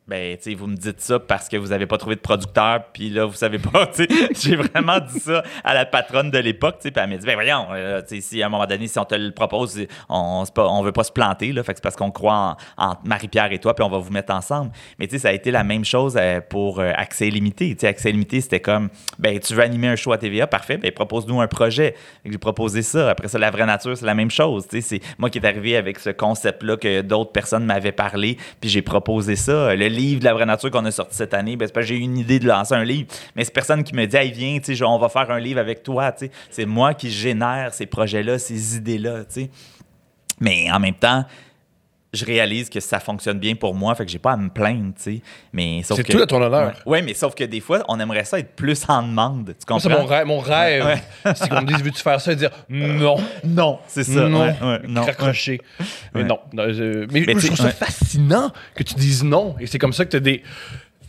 ben, tu sais, vous me dites ça parce que vous avez pas trouvé de producteur, puis là, vous savez pas, tu sais. J'ai vraiment dit ça à la patronne de l'époque, tu puis elle m'a dit, ben voyons, euh, tu sais, si à un moment donné, si on te le propose, on, on veut pas se planter, là, fait c'est parce qu'on croit en, Marie-Pierre et toi, puis on va vous mettre ensemble. Mais tu sais, ça a été la même chose euh, pour euh, Accès Limité. Tu sais, Accès Limité, c'était comme, ben, tu veux animer un show à TVA, parfait, ben, propose-nous un projet. J'ai proposé ça. Après ça, La Vraie Nature, c'est la même chose, tu sais. C'est moi qui est arrivé avec ce concept-là que d'autres personnes m'avaient parlé, puis j'ai proposé ça. Livre de La Vraie Nature qu'on a sorti cette année, ben, j'ai eu une idée de lancer un livre, mais c'est personne qui me dit, hey, viens, on va faire un livre avec toi. C'est moi qui génère ces projets-là, ces idées-là. Mais en même temps, je réalise que ça fonctionne bien pour moi, fait que j'ai pas à me plaindre, tu sais. Mais sauf C'est que tout à ton honneur. Ouais, mais sauf que des fois, on aimerait ça être plus en demande, tu comprends c'est mon rêve. Mon rêve, c'est qu'on me dise veux-tu faire ça? Et dire non. Non, c'est ça. non, ouais, ouais, non. raccrocher. Mais Ouais. non. non, euh, mais, Mais je trouve ça ouais. fascinant que tu dises non. Et c'est comme ça que tu as des.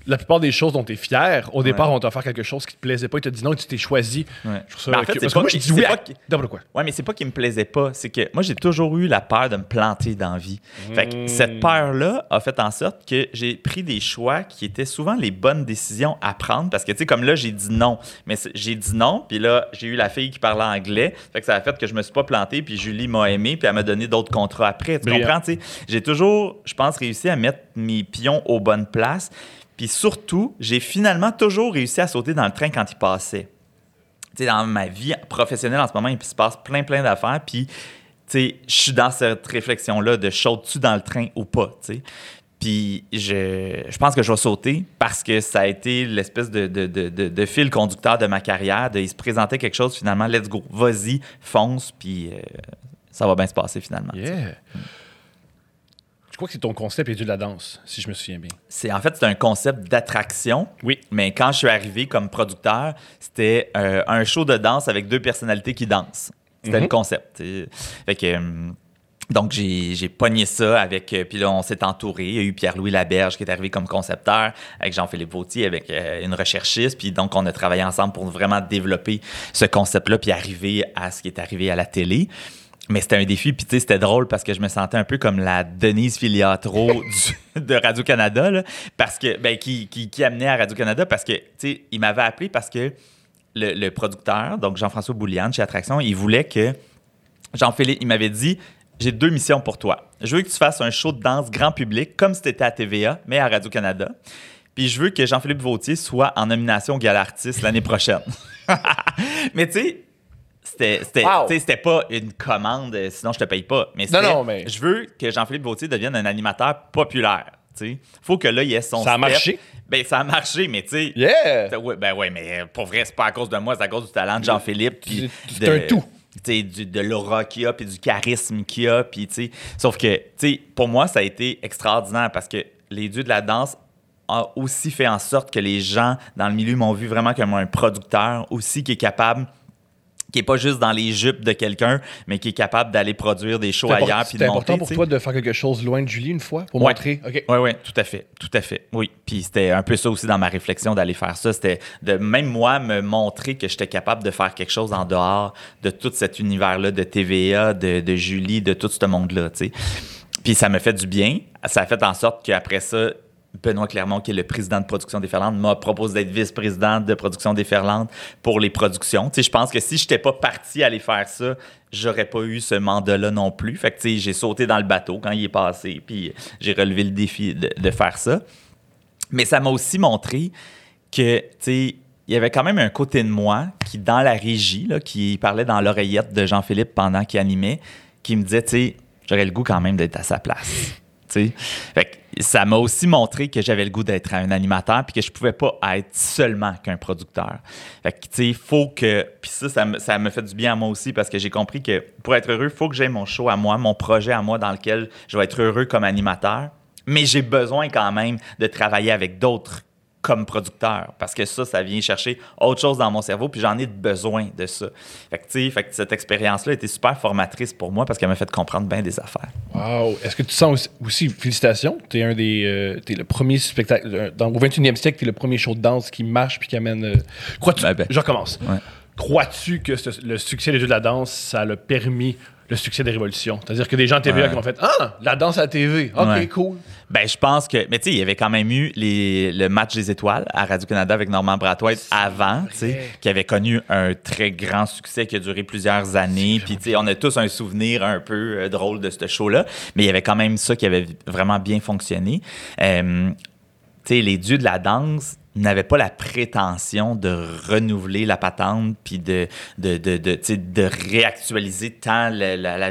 La plupart des choses dont tu es fier, au départ, on t'a offert quelque chose qui te plaisait pas, et tu dit non et tu t'es choisi. Ouais. Je trouve ça. Mais en fait, que- pas moi, je dis oui à pas quoi. Ouais, mais c'est pas qu'il me plaisait pas, c'est que moi j'ai toujours eu la peur de me planter dans la vie. Fait que cette peur-là a fait en sorte que j'ai pris des choix qui étaient souvent les bonnes décisions à prendre parce que tu sais comme là j'ai dit non, mais j'ai dit non, puis là j'ai eu la fille qui parlait anglais, fait que ça a fait que je me suis pas planté puis Julie m'a aimé puis elle m'a donné d'autres contrats après, tu comprends tu sais? J'ai toujours je pense réussi à mettre mes pions aux bonnes places. Puis surtout, j'ai finalement toujours réussi à sauter dans le train quand il passait tu sais, dans ma vie professionnelle en ce moment, il se passe plein, plein d'affaires. Puis, tu sais, je suis dans cette réflexion-là de saute-tu dans le train ou pas, tu sais. Puis, je, je pense que je vais sauter parce que ça a été l'espèce de, de, de, de- fil conducteur de ma carrière. De, il se présentait quelque chose, finalement, let's go, vas-y, fonce, puis euh, ça va bien se passer finalement. Yeah. Je crois que c'est ton concept et de la danse, si je me souviens bien. C'est en fait c'est un concept d'attraction. Oui. Mais quand je suis arrivé comme producteur, c'était euh, un show de danse avec deux personnalités qui dansent. C'était Mhm. le concept. Fait que euh, donc j'ai j'ai pogné ça avec euh, puis là on s'est entouré. Il y a eu Pierre-Louis Laberge qui est arrivé comme concepteur avec Jean-Philippe Vautier avec euh, une recherchiste puis donc on a travaillé ensemble pour vraiment développer ce concept-là puis arriver à ce qui est arrivé à la télé. Mais c'était un défi, puis tu sais, c'était drôle parce que je me sentais un peu comme la Denise Filiatro du- de Radio-Canada, parce que, ben, qui, qui, qui amenait à Radio-Canada parce que, tu sais, il m'avait appelé parce que le, le producteur, donc Jean-François Bouliane chez Attraction, il voulait que Jean-Philippe, il m'avait dit J'ai deux missions pour toi. Je veux que tu fasses un show de danse grand public, comme si tu étais à TVA, mais à Radio-Canada. Puis je veux que Jean-Philippe Vautier soit en nomination au Gala Artiste l'année prochaine. mais tu sais, c'était c'était- Wow. tu sais, c'était pas une commande, sinon je te paye pas. Mais Non, non, mais- je veux que Jean-Philippe Vautier devienne un animateur populaire. tu sais. faut que là, il ait son Ça a step. marché? Ben, ça a marché, mais tu sais. Yeah! Ouais, ben ouais, mais pour vrai, c'est pas à cause de moi, c'est à cause du talent de Jean-Philippe. puis C'est un tout. tu sais, du- de l'aura qu'il y a, puis du charisme qu'il y a. Puis, tu sais, sauf que, tu sais, pour moi, ça a été extraordinaire parce que les dieux de la danse ont aussi fait en sorte que les gens dans le milieu m'ont vu vraiment comme un producteur aussi qui est capable qui est pas juste dans les jupes de quelqu'un, mais qui est capable d'aller produire des shows ailleurs c'est important monter, pour toi de faire quelque chose loin de Julie une fois pour Ouais. montrer? OK. Oui, oui, tout à fait. Tout à fait. Oui. Puis c'était un peu ça aussi dans ma réflexion d'aller faire ça. C'était de même moi me montrer que j'étais capable de faire quelque chose en dehors de tout cet univers-là de TVA, de, de Julie, de tout ce monde-là, tu sais. Puis ça me fait du bien. Ça a fait en sorte qu'après ça, Benoît Clermont, qui est le président de production des Ferlandes, m'a proposé d'être vice-président de production des Ferlandes pour les productions. Tu sais, je pense que si je n'étais pas parti aller faire ça, j'aurais pas eu ce mandat-là non plus. Fait que, tu sais, j'ai sauté dans le bateau quand il est passé, puis j'ai relevé le défi de, faire ça. Mais ça m'a aussi montré que, tu sais, il y avait quand même un côté de moi qui, dans la régie, là, qui parlait dans l'oreillette de Jean-Philippe pendant qu'il animait, qui me disait, tu sais, j'aurais le goût quand même d'être à sa place. Tu sais? Fait que ça m'a aussi montré que j'avais le goût d'être un animateur puis que je pouvais pas être seulement qu'un producteur. Fait que, tu sais, faut que... Puis ça, ça me, fait du bien à moi aussi parce que j'ai compris que pour être heureux, faut que j'aie mon show à moi, mon projet à moi dans lequel je vais être heureux comme animateur. Mais j'ai besoin quand même de travailler avec d'autres comme producteur parce que ça, ça vient chercher autre chose dans mon cerveau puis j'en ai besoin de ça. Fait que, fait que cette expérience-là était super formatrice pour moi parce qu'elle m'a fait comprendre bien des affaires. Wow. Est-ce que tu sens aussi, aussi- félicitations, tu es un des euh, t'es le premier spectacle euh, dans, au 21e siècle, tu es le premier show de danse qui marche puis qui amène euh, Crois-tu? Ben, ben. Je recommence. Ouais. Crois-tu que ce- le succès des jeux de la danse, ça l'a permis le succès des révolutions? C'est-à-dire que des gens à TVA Ouais. qui ont fait Ah, la danse à la TV. OK, Ouais. cool. Ben, je pense que. Mais tu sais, il y avait quand même eu les, le match des étoiles à Radio-Canada avec Normand Brathwaite avant, tu sais, qui avait connu un très grand succès qui a duré plusieurs années. Puis, tu sais, on a tous un souvenir un peu euh, drôle de ce show-là. Mais il y avait quand même ça qui avait vraiment bien fonctionné. Euh, tu sais, les dieux de la danse n'avaient pas la prétention de renouveler la patente puis de, de, de, de, de réactualiser tant la, la-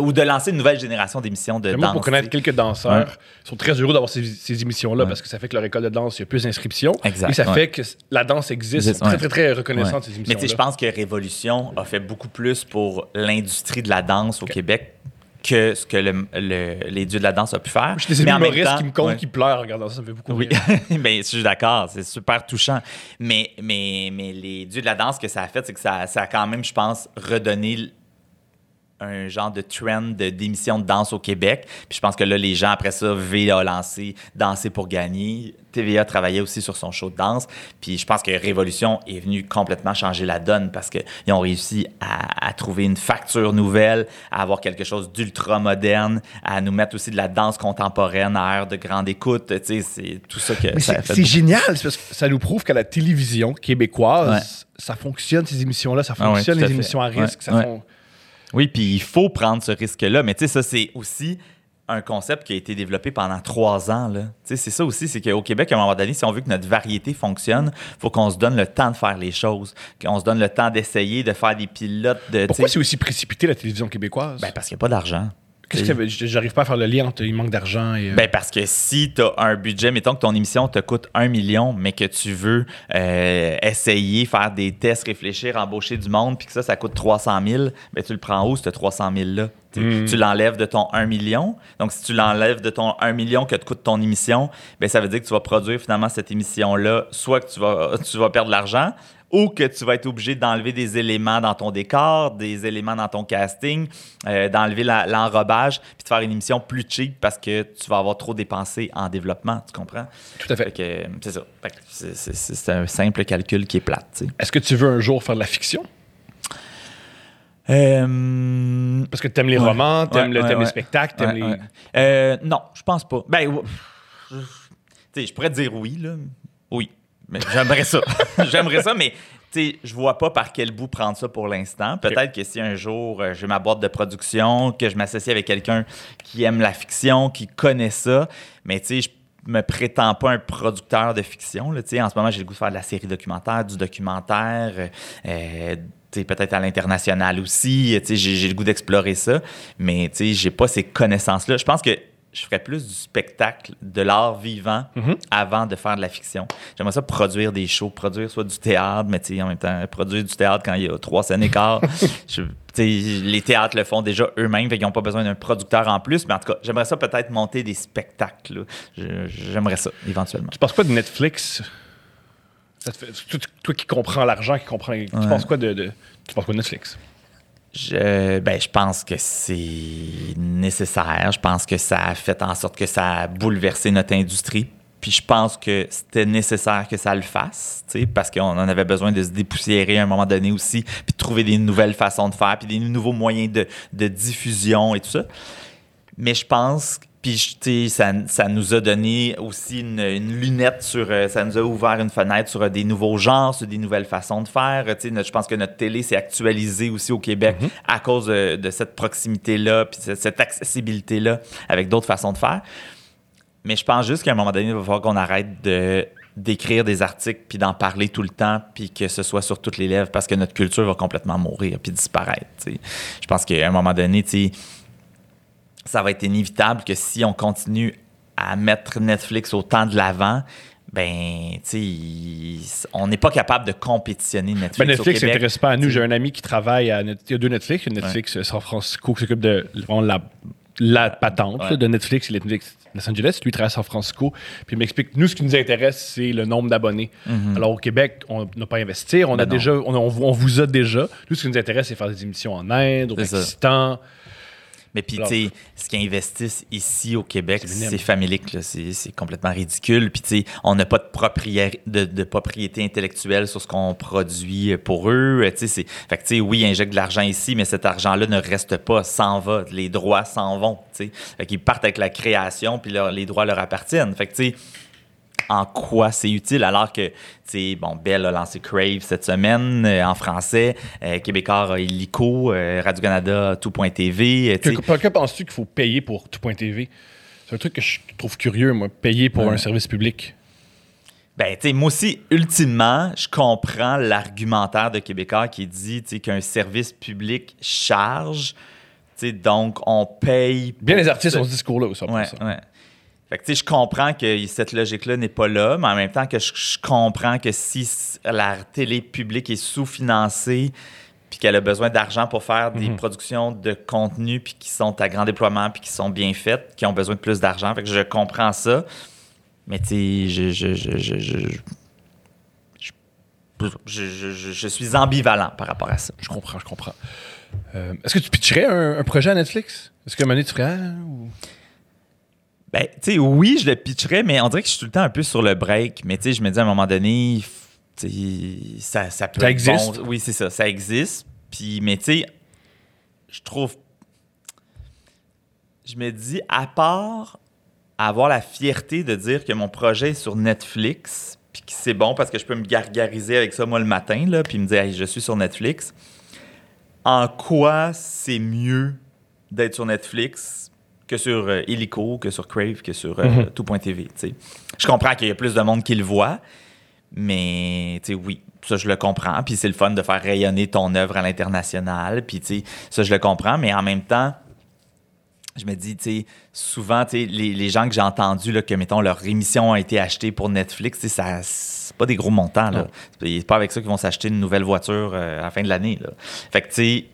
ou de lancer une nouvelle génération d'émissions de Mais danse. pour connaître quelques danseurs, Ouais. ils sont très heureux d'avoir ces, ces émissions-là Ouais. parce que ça fait que leur école de danse, il y a plus d'inscriptions. Et ça ouais. fait que la danse existe. Ils sont très, très, très reconnaissants de ces Mais émissions-là. tu sais, je pense que Révolution a fait beaucoup plus pour l'industrie de la danse au Québec que ce que le- le- les dieux de la danse ont pu faire. Je des humoristes temps- qui me comptent, Ouais. qui pleurent en regardant ça, ça me fait beaucoup Oui, ben, je suis d'accord, c'est super touchant. Mais, mais, mais les dieux de la danse, ce que ça a fait, c'est que ça, ça a quand même, je pense, redonné un genre de trend de- d'émission de danse au Québec. Puis je pense que là, les gens, après ça, V a lancé Danser pour gagner. TVA travaillait aussi sur son show de danse. Puis je pense que Révolution est venu complètement changer la donne parce qu'ils ont réussi à, à trouver une facture nouvelle, à avoir quelque chose d'ultra moderne, à nous mettre aussi de la danse contemporaine à ère de grande écoute. Tu sais, c'est tout ça que Mais ça c'est génial, parce que ça nous prouve qu'à la télévision québécoise, Ouais. ça fonctionne, ces émissions-là, ça Ah ouais, fonctionne, les émissions à Ouais, risque. ça ouais. Oui, puis il faut prendre ce risque-là. Mais tu sais, ça, c'est aussi un concept qui a été développé pendant trois ans. Tu sais, C'est ça aussi, c'est qu'au Québec, à un moment donné, si on veut que notre variété fonctionne, il faut qu'on se donne le temps de faire les choses, qu'on se donne le temps d'essayer, de faire des pilotes. De, Pourquoi c'est aussi précipité, la télévision québécoise? ben, parce qu'il n'y a pas d'argent. Qu'est-ce que ça veut- J'arrive pas à faire le lien entre il manque d'argent et. euh, Ben parce que si tu as un budget, mettons que ton émission te coûte un million, mais que tu veux euh, essayer, faire des tests, réfléchir, embaucher du monde, puis que ça, ça coûte 300 000, ben tu le prends où, ce 300 000-là? Tu Mm. tu l'enlèves de ton 1 million? Donc, si tu l'enlèves de ton 1 million que te coûte ton émission, ben ça veut dire que tu vas produire finalement cette émission-là, soit que tu vas, tu vas perdre de l'argent, ou que tu vas être obligé d'enlever des éléments dans ton décor, des éléments dans ton casting, euh, d'enlever l'enrobage, puis de faire une émission plus cheap parce que tu vas avoir trop dépensé en développement, tu comprends? Tout à Fait euh, c'est ça. C'est- un simple calcul qui est plate. Est-ce que tu veux un jour faire de la fiction? Euh, Parce que t'aimes les Ouais. romans, t'aimes Ouais, le, ouais, les spectacles, t'aimes les. Euh, non, je pense pas. Ben, je pourrais te dire oui, là. Oui. Mais j'aimerais ça. j'aimerais ça, mais tu sais, je vois pas par quel bout prendre ça pour l'instant. Peut-être que si un jour euh, j'ai ma boîte de production, que je m'associe avec quelqu'un qui aime la fiction, qui connaît ça, mais tu sais, je me prétends pas un producteur de fiction. Là, en ce moment, j'ai le goût de faire de la série documentaire, du documentaire, euh, euh, peut-être à l'international aussi. J'ai le goût d'explorer ça, mais sais, j'ai pas ces connaissances-là. Je pense que je ferais plus du spectacle, de l'art vivant Mhm. avant de faire de la fiction. J'aimerais ça produire des shows, produire soit du théâtre, mais tu sais, en même temps, produire du théâtre quand il y a trois scènes sais, les théâtres le font déjà eux-mêmes, qu'ils n'ont pas besoin d'un producteur en plus. Mais en tout cas, j'aimerais ça peut-être monter des spectacles. J'aimerais ça, éventuellement. Tu penses quoi de Netflix? Toi, toi qui comprends l'argent, qui comprends. Tu penses quoi de, de- Tu penses quoi de Netflix? Je, ben, je pense que c'est nécessaire. Je pense que ça a fait en sorte que ça a bouleversé notre industrie. Puis je pense que c'était nécessaire que ça le fasse, parce qu'on en avait besoin de se dépoussiérer à un moment donné aussi, puis de trouver des nouvelles façons de faire, puis des nouveaux moyens de, de diffusion et tout ça. Mais je pense, puis tu sais, ça, ça nous a donné aussi une, une lunette sur, euh, ça nous a ouvert une fenêtre sur euh, des nouveaux genres, sur des nouvelles façons de faire. Tu sais, je pense que notre télé s'est actualisée aussi au Québec à cause de, de cette proximité-là, puis cette, cette accessibilité-là avec d'autres façons de faire. Mais je pense juste qu'à un moment donné, il va falloir qu'on arrête de d'écrire des articles puis d'en parler tout le temps puis que ce soit sur toutes les lèvres parce que notre culture va complètement mourir puis disparaître. tu sais. Je pense qu'à un moment donné, tu sais, ça va être inévitable que si on continue à mettre Netflix autant de l'avant, ben, tu on n'est pas capable de compétitionner Netflix. Ben, Netflix s'intéresse pas à nous. J'ai un ami qui travaille à. Net- Il y a deux Netflix. Il y a Netflix euh, San Francisco qui s'occupe de la, la patente Ouais. là, de Netflix et Netflix Los Angeles. Lui, il travaille à San Francisco. Puis il m'explique nous, ce qui nous intéresse, c'est le nombre d'abonnés. Alors au Québec, on n'a pas à investir. On, a Mhm. Ben non. déjà, on, on- vous a déjà. Nous, ce qui nous intéresse, c'est faire des émissions en Inde, au ça. Mais puis, tu sais, ce qu'ils investissent ici au Québec, C'est minime. c'est complètement ridicule. Puis, tu sais, on n'a pas de, proprié- de, de propriété intellectuelle sur ce qu'on produit pour eux. Euh, Tu sais, fait que, tu sais, oui, ils injectent de l'argent ici, mais cet argent-là ne reste pas, s'en va. Les droits s'en vont, tu sais. Fait qu'ils partent avec la création, puis leur- les droits leur appartiennent. Fait que, tu sais, en quoi c'est utile alors que, tu sais, bon, Bell a lancé Crave cette semaine euh, en français, euh, Québécois a Illico, euh, Radio-Canada a Tout.tv, euh, pourquoi penses-tu qu'il faut payer pour tout.tv? C'est un truc que je trouve curieux, moi, payer pour Ouais. un service public. Ben, tu sais, moi aussi, ultimement, je comprends l'argumentaire de Québécois qui dit, qu'un service public charge, tu sais, donc on paye. Bien les artistes ce- ont ce discours-là aussi. Ouais, ouais. Fait que, tu sais, je comprends que cette logique-là n'est pas là, mais en même temps que je, je comprends que si la télé publique est sous-financée, puis qu'elle a besoin d'argent pour faire des productions de contenu, puis qui sont à grand déploiement, puis qui sont bien faites, qui ont besoin de plus d'argent. Fait que je comprends ça. Mais tu sais, je, je, je, je, je, je- je- suis ambivalent par rapport à ça. Je comprends, je comprends. Euh, Est-ce que tu pitcherais un, un projet à Netflix? Est-ce que Mané, tu ferais? ah, ou- Ben, tu sais, oui, je le pitcherais, mais on dirait que je suis tout le temps un peu sur le break. Mais tu sais, je me dis à un moment donné, f- tu sais, ça, ça peut Ça existe? bon. Oui, c'est ça, ça existe. Puis, mais tu sais, je trouve. Je me dis, à part avoir la fierté de dire que mon projet est sur Netflix, puis que c'est bon parce que je peux me gargariser avec ça moi le matin, là, puis me dire, Hey, je suis sur Netflix. En quoi c'est mieux d'être sur Netflix que sur euh, Illico, que sur Crave, que sur euh, Mhm. tout.tv. Je comprends qu'il y a plus de monde qui le voit, mais oui, ça je le comprends. Puis c'est le fun de faire rayonner ton œuvre à l'international. Puis ça je le comprends, mais en même temps, je me dis, tu souvent, tu sais, les, les gens que j'ai entendus, là, que, mettons, leur émission a été achetée pour Netflix, tu sais, ça, c'est pas des gros montants, là. C'est pas avec ça qu'ils vont s'acheter une nouvelle voiture euh, à la fin de l'année. Fait que, tu sais,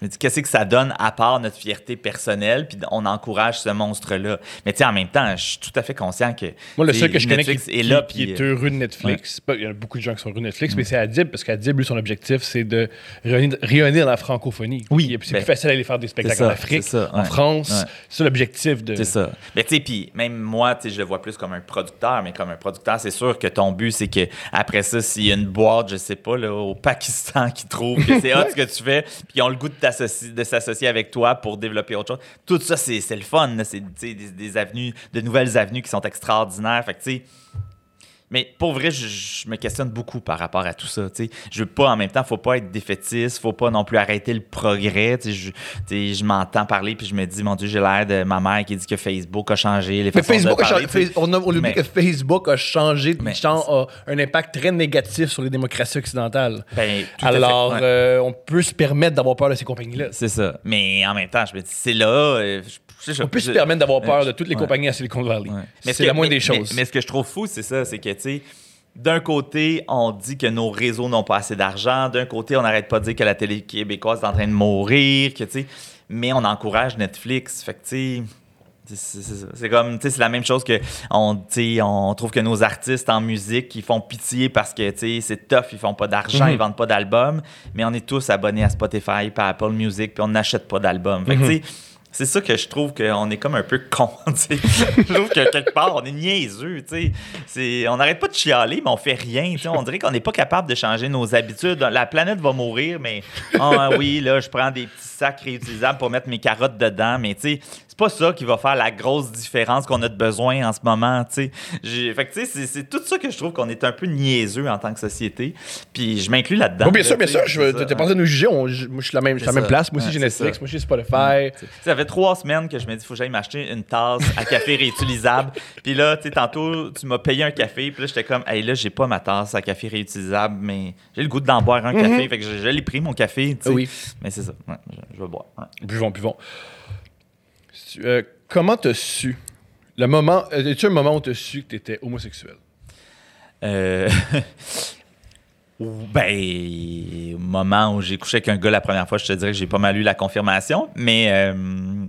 je me dis, qu'est-ce que ça donne à part notre fierté personnelle, puis on encourage ce monstre-là? Mais tu sais, en même temps, je suis tout à fait conscient que. Moi, le seul que je connais qui, Netflix qui- est là, qui puis, est euh, heureux de Netflix, pas- il y a beaucoup de gens qui sont heureux de Netflix, mais c'est Adib, parce qu'Adib, lui, son objectif, c'est de rayonner, dans la francophonie. Oui, Puis C'est ben, plus facile d'aller faire des spectacles ça, en Afrique, c'est ça, en. France. C'est ça l'objectif de. C'est ça. Mais tu sais, puis même moi, tu sais, je le vois plus comme un producteur, mais comme un producteur, c'est sûr que ton but, c'est que après ça, s'il y a une boîte, je sais pas, là, au Pakistan qui trouve que c'est hot ce que tu fais, puis ils ont le goût de, t'associer- de s'associer avec toi pour développer autre chose. Tout ça, c'est le fun. C'est des, des avenues, de nouvelles avenues qui sont extraordinaires. Fait que tu sais. Mais pour vrai, je, je me questionne beaucoup par rapport à tout ça. tu sais. Je veux pas, en même temps, faut pas être défaitiste, faut pas non plus arrêter le progrès. Je, je m'entends parler puis je me dis, mon Dieu, j'ai l'air de ma mère qui dit que Facebook a changé les Mais façons Facebook de a changé. On, a- on oublie que Facebook a changé, Mais- a un impact très négatif sur les démocraties occidentales. Ben, fait, Alors, ouais. euh, on peut se permettre d'avoir peur de ces compagnies-là. C'est ça. Mais en même temps, je me dis, c'est là. euh, je- On peut se permettre d'avoir peur de toutes les compagnies à Silicon Valley. Mais ce C'est la moindre des choses. Mais, mais ce que je trouve fou, c'est ça, c'est que, tu sais, d'un côté, on dit que nos réseaux n'ont pas assez d'argent. D'un côté, on n'arrête pas de dire que la télé québécoise est en train de mourir, que, mais on encourage Netflix. Fait que, tu sais, c'est- comme, tu sais, c'est la même chose que on, on trouve que nos artistes en musique, ils font pitié parce que, c'est tough, ils font pas d'argent, Mhm. ils vendent pas d'albums, mais on est tous abonnés à Spotify, puis à Apple Music, puis on n'achète pas d'albums. Fait que, Mhm. tu sais, c'est ça que je trouve qu'on est comme un peu con, tu. Je trouve que quelque part, on est niaiseux, tu sais. C'est- On n'arrête pas de chialer, mais on fait rien, tu. On dirait qu'on n'est pas capable de changer nos habitudes. La planète va mourir, mais ah oui, là, je prends des petits sacs réutilisables pour mettre mes carottes dedans, mais tu c'est pas ça qui va faire la grosse différence qu'on a de besoin en ce moment, tu Fait que, tu c'est- c'est tout ça que je trouve qu'on est un peu niaiseux en tant que société. Puis je m'inclus là-dedans. Bon, bien là, sûr, bien tu sûr. je- ça, T'es pas en train de nous juger. on- je- moi, je suis la même, je suis à la même place. Moi aussi, Ouais, j'ai Netflix. Moi, j'ai Spotify. Tu sais, Ça fait trois semaines que je me dis, faut que j'aille m'acheter une tasse à café réutilisable. Puis là, tu sais, tantôt, tu m'as payé un café. Puis là, j'étais comme, hey, là, j'ai pas ma tasse à café réutilisable, mais j'ai le goût d'en boire un café. Fait que je, je l'ai pris, mon café. Mhm. Oui. Mais c'est ça. Ouais, je, je vais boire. ouais. Buvons, buvons. Euh, comment t'as su le moment. euh, As-tu un moment où t'as su que t'étais homosexuel? Euh, ben, au moment où j'ai couché avec un gars la première fois, je te dirais que j'ai pas mal eu la confirmation. Mais. euh, Moi,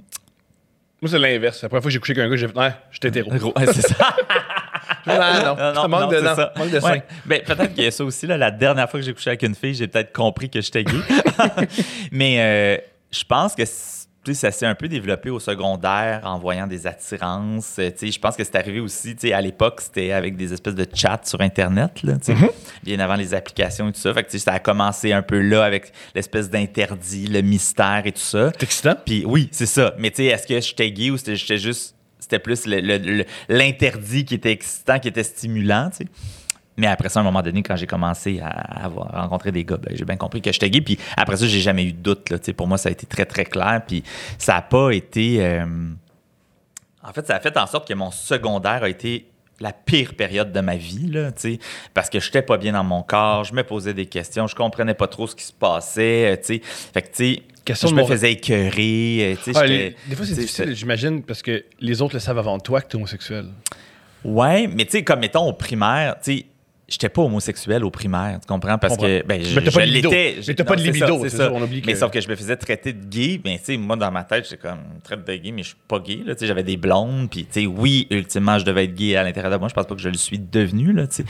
c'est l'inverse. La première fois que j'ai couché avec un gars, j'ai fait, ouais, j'étais hétéro. gros, ouais, c'est ça. Ah, non, Non, ça manque non, de, non, ça. manque de Ouais. Ben, peut-être qu'il y a ça aussi. Là, la dernière fois que j'ai couché avec une fille, j'ai peut-être compris que j'étais gay. Mais euh, je pense que, ça s'est un peu développé au secondaire en voyant des attirances. Euh, je pense que c'est arrivé aussi, à l'époque, c'était avec des espèces de chats sur Internet, là, sais, bien avant les applications et tout ça. Fait que, ça a commencé un peu là avec l'espèce d'interdit, le mystère et tout ça. C'est excitant. Puis oui, c'est ça. Mais est-ce que j'étais gay ou c'était j'étais juste. C'était plus l'interdit qui était excitant, qui était stimulant, tu sais? Mais après ça, à un moment donné, quand j'ai commencé à avoir rencontré des gars, ben, j'ai bien compris que j'étais gay. Puis après ça, j'ai jamais eu de doute. Là, pour moi, ça a été très, très clair. Puis ça n'a pas été. euh, En fait, ça a fait en sorte que mon secondaire a été la pire période de ma vie, là, parce que je n'étais pas bien dans mon corps, je me posais des questions, je comprenais pas trop ce qui se passait, euh, tu sais. Fait que, je me faisais écœurer, euh. Ah, les- des fois, c'est difficile, j'imagine, parce que les autres le savent avant toi que tu es homosexuel. Ouais, mais tu sais, comme mettons au primaire, tu sais, j'étais pas homosexuel au primaire, tu comprends? Parce Comprends. que, ben, je, je l'étais. Mais Je- t'as pas de c'est libido, ça, c'est ça, on oublie Mais sauf que je me faisais traiter de gay, ben, tu sais, moi, dans ma tête, j'étais comme, traite de gay, mais je suis pas gay, là, tu sais, j'avais des blondes, puis, tu sais, oui, ultimement, je devais être gay à l'intérieur de moi, je pense pas que je le suis devenu, là, tu sais.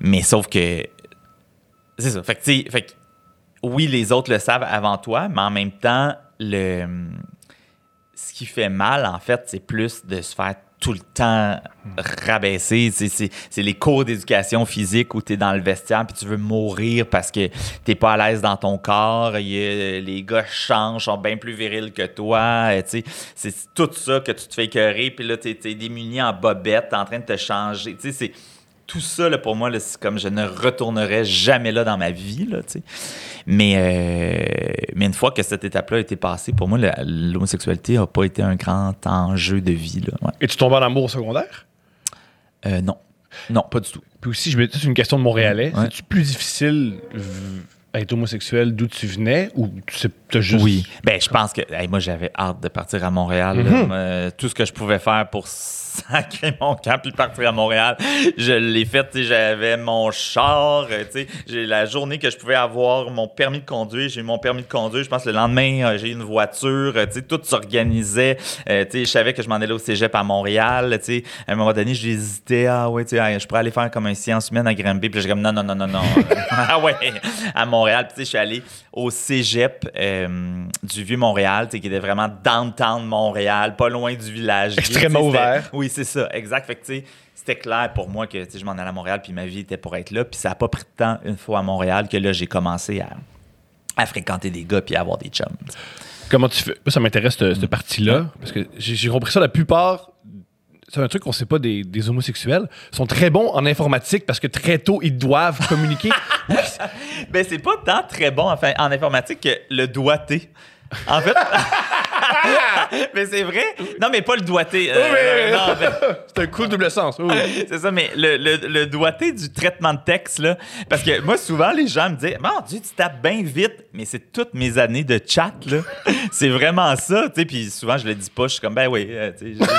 Mais sauf que, c'est ça, fait que, tu sais, fait que, oui, les autres le savent avant toi, mais en même temps, le ce qui fait mal, en fait, c'est plus de se faire tout le temps rabaisser. C'est- les cours d'éducation physique où tu es dans le vestiaire puis tu veux mourir parce que t'es pas à l'aise dans ton corps. Y les gars changent, sont bien plus virils que toi. euh. C'est tout ça que tu te fais écœurer. Puis là, tu es, démuni en bobette, en train de te changer. C'est tout ça, là, pour moi, c'est comme je ne retournerai jamais là dans ma vie. Là, mais, euh, mais une fois que cette étape-là a été passée, pour moi, l'homosexualité n'a pas été un grand enjeu de vie. Là, ouais. Et tu tombes en amour au secondaire? Euh, non. Non, pas du tout. Puis aussi, je me c'est une question de Montréalais. Ouais. C'est-tu plus difficile être homosexuel d'où tu venais ou tu juste. Oui. Ben, je pense que hey, moi, j'avais hâte de partir à Montréal. Mhm. Moi, tout ce que je pouvais faire pour sacrer mon camp puis partir à Montréal, je l'ai fait. tu sais, J'avais mon char. euh, tu sais, J'ai la journée que je pouvais avoir mon permis de conduire. J'ai eu mon permis de conduire. Je pense le lendemain, euh, j'ai eu une voiture. euh, tu sais, Tout s'organisait. Euh, tu sais, je savais que je m'en allais au cégep à Montréal. tu sais. À un moment donné, j'hésitais. Ah ouais, tu sais, je pourrais aller faire comme un science humaine à Granby. Puis j'ai comme non, non, non, non, non. ah ouais, à Montréal. Puis tu sais, je suis allé au cégep euh, du Vieux-Montréal, tu sais, qui était vraiment downtown Montréal, pas loin du village. Extrêmement ouvert. Oui, c'est ça, exact. Fait que, c'était clair pour moi que je m'en allais à Montréal, puis ma vie était pour être là. Puis ça n'a pas pris de temps, une fois à Montréal, que là, j'ai commencé à, à fréquenter des gars puis à avoir des chums. Comment tu fais? Moi, ça m'intéresse, cette, cette partie-là. Parce que j'ai compris ça, la plupart. C'est un truc qu'on sait pas des, des homosexuels. sont très bons en informatique parce que très tôt, ils doivent communiquer. Ben, c'est pas tant très bon enfin, en informatique que le doigté. En fait. mais c'est vrai. Non, mais pas le doigté. euh, Oui, C'est un coup de double sens. oui. C'est ça, mais le, le, le doigté du traitement de texte, là, parce que moi, souvent, les gens me disent Mon Dieu, tu tapes bien vite, mais c'est toutes mes années de chat, là. c'est vraiment ça, tu sais. Puis souvent, je le dis pas, je suis comme Ben oui, euh, tu sais, je- je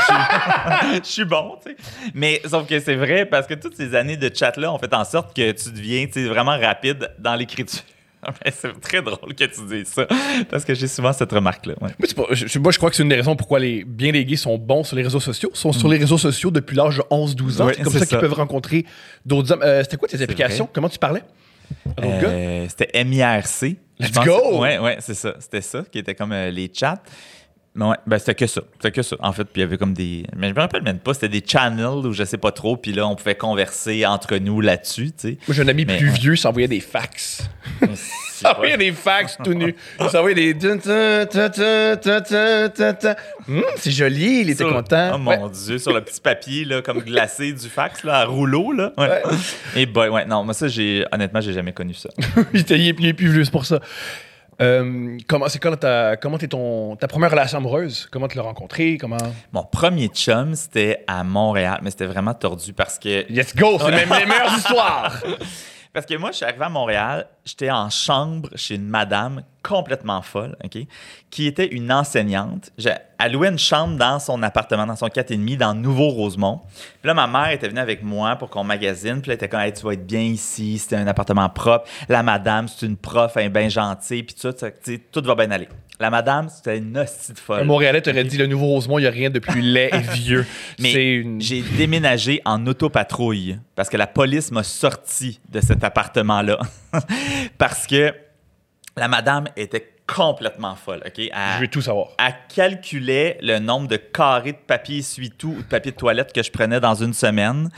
suis- je suis bon, tu sais. Mais sauf que c'est vrai, parce que toutes ces années de chat-là ont fait en sorte que tu deviens, tu sais, vraiment rapide dans l'écriture. Ben, c'est très drôle que tu dises ça, parce que j'ai souvent cette remarque-là. ouais. Moi, je, moi, je crois que c'est une des raisons pourquoi les, bien les gays sont bons sur les réseaux sociaux. Ils sont sur les réseaux sociaux depuis l'âge de 11-12 ans. C'est comme ça qu'ils peuvent rencontrer d'autres hommes. Euh, C'était quoi tes applications? vrai. Comment tu parlais? Euh, c'était MIRC. Let's go! Ouais, ouais, c'est ça. C'était ça qui était comme euh, les chats. Ouais, ben c'était que ça. C'était que ça. En fait, puis il y avait comme des. Mais je me rappelle même pas, c'était des channels ou je sais pas trop. Puis là, on pouvait converser entre nous là-dessus, tu sais. Moi, j'ai un ami Mais, plus ouais. vieux, s'envoyait des fax. S'envoyait des fax tout nus. Il s'envoyait des. Hum, c'est joli, il était Sur- content. Oh Ouais. mon Dieu, sur le petit papier, là, comme glacé du fax, là, à rouleau, là. Ouais. Ouais. Et boy, ouais, non, moi, ça, j'ai. Honnêtement, j'ai jamais connu ça. il, était, il est- il est plus vieux, c'est pour ça. Euh, comment c'est quand ta comment t'es ton ta première relation amoureuse? Comment tu l'as rencontrée? Comment? Mon premier chum, c'était à Montréal, mais c'était vraiment tordu parce que let's go c'est même les meilleures histoires Parce que moi, je suis arrivé à Montréal, j'étais en chambre chez une madame complètement folle, qui était une enseignante. Elle louait une chambre dans son appartement, dans son 4,5, dans Nouveau-Rosemont. Puis là, ma mère était venue avec moi pour qu'on magasine. Puis là, elle était comme, Hey, tu vas être bien ici, c'était un appartement propre. La madame, c'est une prof, elle bien gentille, puis tout tout va bien aller. La madame, c'était une hostie de folle. un Montréalais t'aurait dit le nouveau Rosemont il y a rien de plus laid et vieux Mais une j'ai déménagé en autopatrouille parce que la police m'a sorti de cet appartement-là. parce que la madame était complètement folle, OK? Elle, Je veux tout savoir. elle calculait le nombre de carrés de papier essuie-tout ou de papier de toilette que je prenais dans une semaine.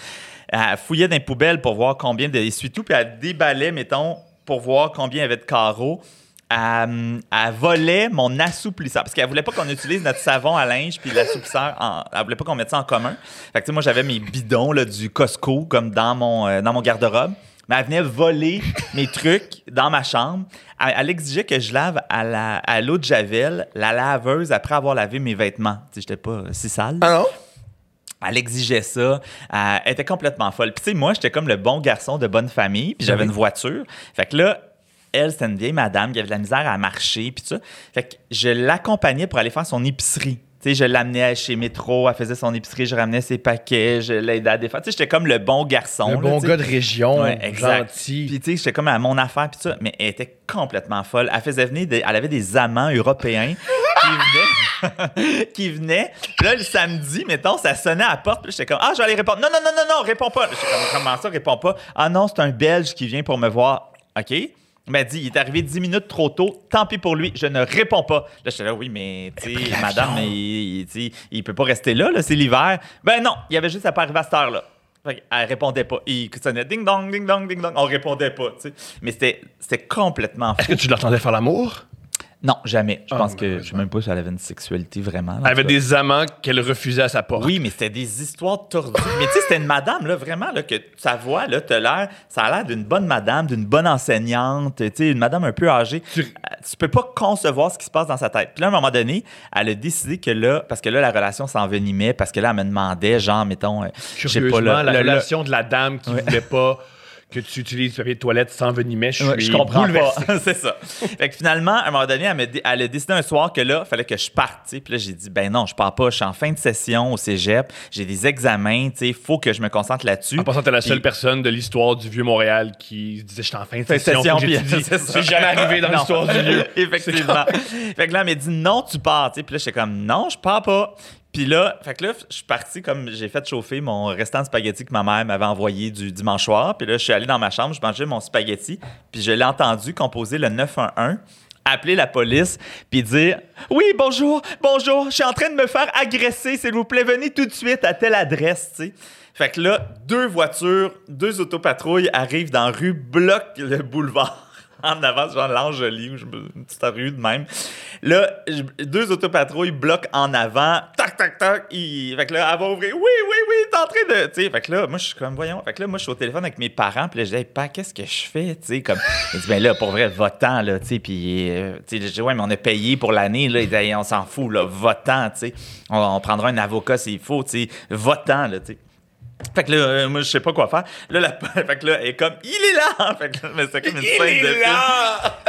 Elle fouillait dans les poubelles pour voir combien d'essuie-tout, puis elle déballait, mettons, pour voir combien il y avait de carreaux. Elle, elle volait mon assouplisseur parce qu'elle voulait pas qu'on utilise notre savon à linge puis l'assouplisseur. En, elle voulait pas qu'on mette ça en commun. Fait que moi j'avais mes bidons là, du Costco comme dans mon euh, dans mon garde-robe. Mais elle venait voler mes trucs dans ma chambre. Elle, elle exigeait que je lave à la à l'eau de javel la laveuse après avoir lavé mes vêtements. Tu sais, j'étais pas si sale. Ah non? Elle exigeait ça. Elle était complètement folle. Puis, tu sais, moi, j'étais comme le bon garçon de bonne famille. Puis, j'avais Oui. une voiture. Fait que là, elle, c'était une vieille madame qui avait de la misère à marcher. Puis, ça. Fait que je l'accompagnais pour aller faire son épicerie. Tu sais, je l'amenais chez Métro, elle faisait son épicerie, je ramenais ses paquets, je l'aidais à défaire. Tu sais, j'étais comme le bon garçon. Là, bon gars de région, Ouais, exact. gentil. Puis tu sais, j'étais comme à mon affaire puis ça, mais elle était complètement folle. Elle faisait venir, des- elle avait des amants européens qui venaient, qui venaient. Là le samedi, mettons, ça sonnait à la porte. J'étais comme ah, je vais aller répondre. Non non non non non, réponds pas. J'étais comme comment ça, réponds pas. Ah non, c'est un Belge qui vient pour me voir. Ok? Il m'a dit, il est arrivé 10 minutes trop tôt, tant pis pour lui, je ne réponds pas. Là, j'étais là, oui, mais, madame, il, il- il peut pas rester là, là c'est l'hiver. Ben non, il y avait juste à pas arriver à cette heure-là. Elle répondait pas. Il sonnait ding dong, ding dong, ding dong. On répondait pas, tu sais. Mais c'était, c'était complètement fou. Est-ce que tu l'entendais faire l'amour? Non, jamais. Je Ah, pense que, ouais, je sais même pas si elle avait une sexualité vraiment. Elle avait des amants qu'elle refusait à sa porte. Oui, mais c'était des histoires tordues. mais tu sais, c'était une madame, là, vraiment, là, que sa voix, là, t'as l'air, ça a l'air d'une bonne madame, d'une bonne enseignante, tu sais, une madame un peu âgée. Tu- Euh, Tu peux pas concevoir ce qui se passe dans sa tête. Puis là, à un moment donné, elle a décidé que là, parce que là, la relation s'envenimait, parce que là, elle me demandait, genre, mettons, euh, je sais pas, là, la le- le- relation de la dame qui voulait pas que tu utilises du papier de toilette sans venimais, je, Ouais, suis je comprends bouleversé. pas. c'est ça. Fait que finalement, à un moment donné, elle, me dé- elle a décidé un soir que là, il fallait que je parte. Puis là, j'ai dit, ben non, je pars pas. Je suis en fin de session au cégep. J'ai des examens. Il faut que je me concentre là-dessus. En passant, t'es la seule Puis- personne de l'histoire du vieux Montréal qui disait j'étais en fin de session. c'est jamais arrivé dans l'histoire du lieu. Effectivement. fait que là, elle m'a dit non, tu pars. Puis là, j'étais comme non, je pars pas. Puis là, fait que là, je suis parti comme j'ai fait chauffer mon restant de spaghetti que ma mère m'avait envoyé du dimanche soir. Puis là, je suis allé dans ma chambre, je mangeais mon spaghetti. Puis je l'ai entendu composer le 911 appeler la police puis dire oui bonjour bonjour je suis en train de me faire agresser s'il vous plaît venez tout de suite à telle adresse tu sais fait que là deux voitures deux autopatrouilles arrivent dans la rue bloquent le boulevard en avant, genre l'Angeli, une petite rue de même. Là, deux autopatrouilles bloquent en avant. Tac, tac, tac. Il... Fait que là, elle va ouvrir. Oui, oui, oui, t'es en train de. Tu sais, fait que là, moi, je suis comme, voyons. Fait que là, moi, je suis au téléphone avec mes parents. Puis là, je dis, hey, pa, qu'est-ce que je fais? Tu sais, comme. Il dit, ben là, pour vrai, votant, là, tu sais. Puis, euh, tu sais, je dis, ouais, mais on a payé pour l'année, là. On s'en fout, là, votant, tu sais. On, on prendra un avocat s'il faut, tu sais. Votant, là, tu sais. Fait que là, euh, moi, je sais pas quoi faire. Là, la, fait que là, elle est comme, il est là! Fait que là, mais c'est comme une scène de film.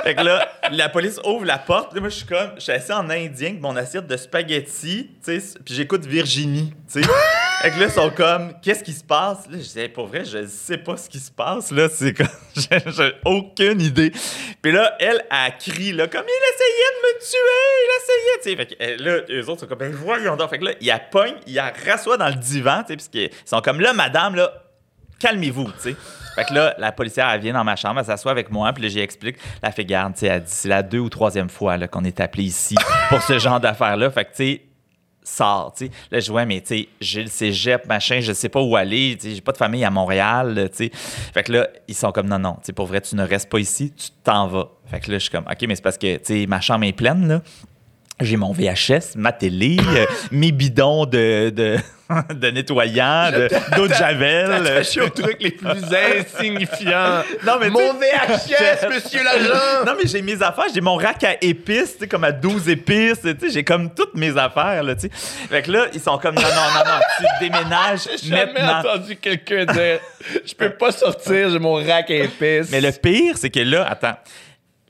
Fait que là, la police ouvre la porte. Là, moi, je suis comme, je suis assis en indien avec mon assiette de spaghetti, tu sais, puis j'écoute Virginie, tu sais. Fait que là, ils sont comme, qu'est-ce qui se passe? Là, je disais, pour vrai, je sais pas ce qui se passe, là. C'est comme, j'ai aucune idée. Puis là, elle, elle crie, là, comme, il essayait de me tuer, il essayait, tu sais. Fait que euh, là, eux autres sont comme, ben voyons donc. Fait que là, il la pogne, il la rassoit dans le divan, tu sais, parce qu'ils sont comme, là, madame, là, calmez-vous, tu sais. Fait que là, la policière, elle vient dans ma chambre, elle s'assoit avec moi, puis là, j'y explique. La fait garde, tu sais, elle dit, c'est la deux ou troisième fois qu'on est appelé ici pour ce genre d'affaires-là. Fait que, tu sais, sors, tu. Là, je vois, mais tu sais, j'ai le cégep, machin, je sais pas où aller, tu j'ai pas de famille à Montréal, tu. Fait que là, ils sont comme, non, non, tu pour vrai, tu ne restes pas ici, tu t'en vas. Fait que là, je suis comme, OK, mais c'est parce que, tu ma chambre est pleine, là. J'ai mon VHS, ma télé, euh, mes bidons de, de nettoyant, de- d'eau de javel. Je suis aux trucs les plus insignifiants. Non, mais Mon VHS, monsieur l'agent! Non, mais j'ai mes affaires, j'ai mon rack à épices, tu sais, comme à 12 épices, tu sais, j'ai comme toutes mes affaires, là, tu sais. Fait que là, ils sont comme, non, non, non, non, tu déménages J'ai jamais entendu quelqu'un dire Je peux pas sortir, j'ai mon rack à épices. Mais le pire, c'est que là, attends,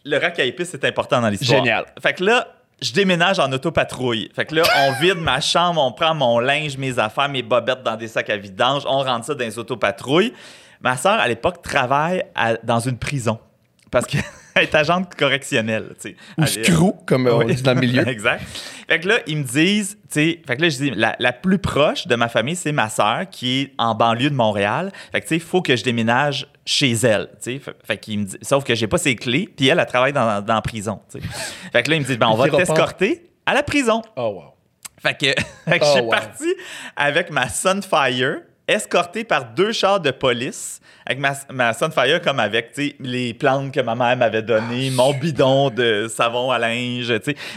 le rack à épices, c'est important dans l'histoire. Génial. Fait que là, je déménage en autopatrouille. Fait que là, on vide ma chambre, on prend mon linge, mes affaires, mes bobettes dans des sacs à vidange, on rentre ça dans les autopatrouilles. Ma soeur, à l'époque, travaille dans une prison. Parce qu'elle être agente correctionnelle, tu sais. Ou Aller- screw, comme euh, on Oui. dit dans le milieu. exact. Fait que là, ils me disent, tu sais, fait que là, je dis, la, la plus proche de ma famille, c'est ma sœur qui est en banlieue de Montréal. Fait que, tu sais, il faut que je déménage chez elle, tu sais. Fait, qu'il me dit, sauf que j'ai pas ses clés, puis elle, elle travaille dans, dans la prison, tu sais. Fait que là, il me dit, ben, on va t'escorter à la prison. Oh, wow. Fait que, fait que Oh, je suis wow. parti avec ma Sunfire, escorté par deux chars de police, avec ma, ma Sunfire comme avec les plantes que ma mère m'avait données, mon bidon de savon à linge,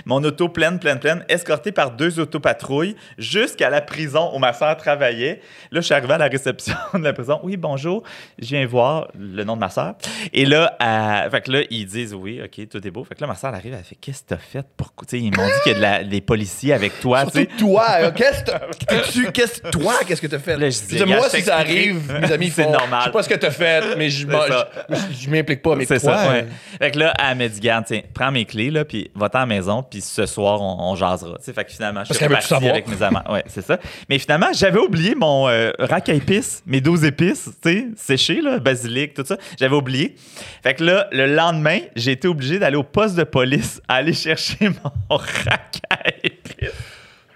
mon auto pleine, pleine, pleine, escorté par deux autopatrouilles jusqu'à la prison où ma soeur travaillait. Là, je suis arrivé à la réception de la prison. Oui, bonjour, je viens voir le nom de ma soeur. Et là, euh, fait que là, ils disent oui, OK, tout est beau. Fait que là, ma soeur arrive, elle fait Qu'est-ce que t'as fait? Sais, ils m'ont dit qu'il y a de la- des policiers avec toi. Surtout toi, euh, qu'est-ce que t'as- tu- qu'est-ce toi, qu'est-ce que t'as fait? Là, je Je dis, regarde, moi, si ça arrive, mes amis C'est font. normal. Je sais pas ce que t'as fait, mais je, je, m'implique pas. Mais C'est ça, euh, ouais. Fait que là, elle m'a dit, garde, tiens, prends mes clés, là, puis va-t'en à la maison, puis ce soir, on, on jasera. Fait que finalement, je suis reparti avec mes amants. Ouais, c'est ça. Mais finalement, j'avais oublié mon euh, rack à épices, mes 12 épices, tu sais, séchées, là, basilic, tout ça. J'avais oublié. Fait que là, le lendemain, j'ai été obligé d'aller au poste de police, aller chercher mon rack à épices.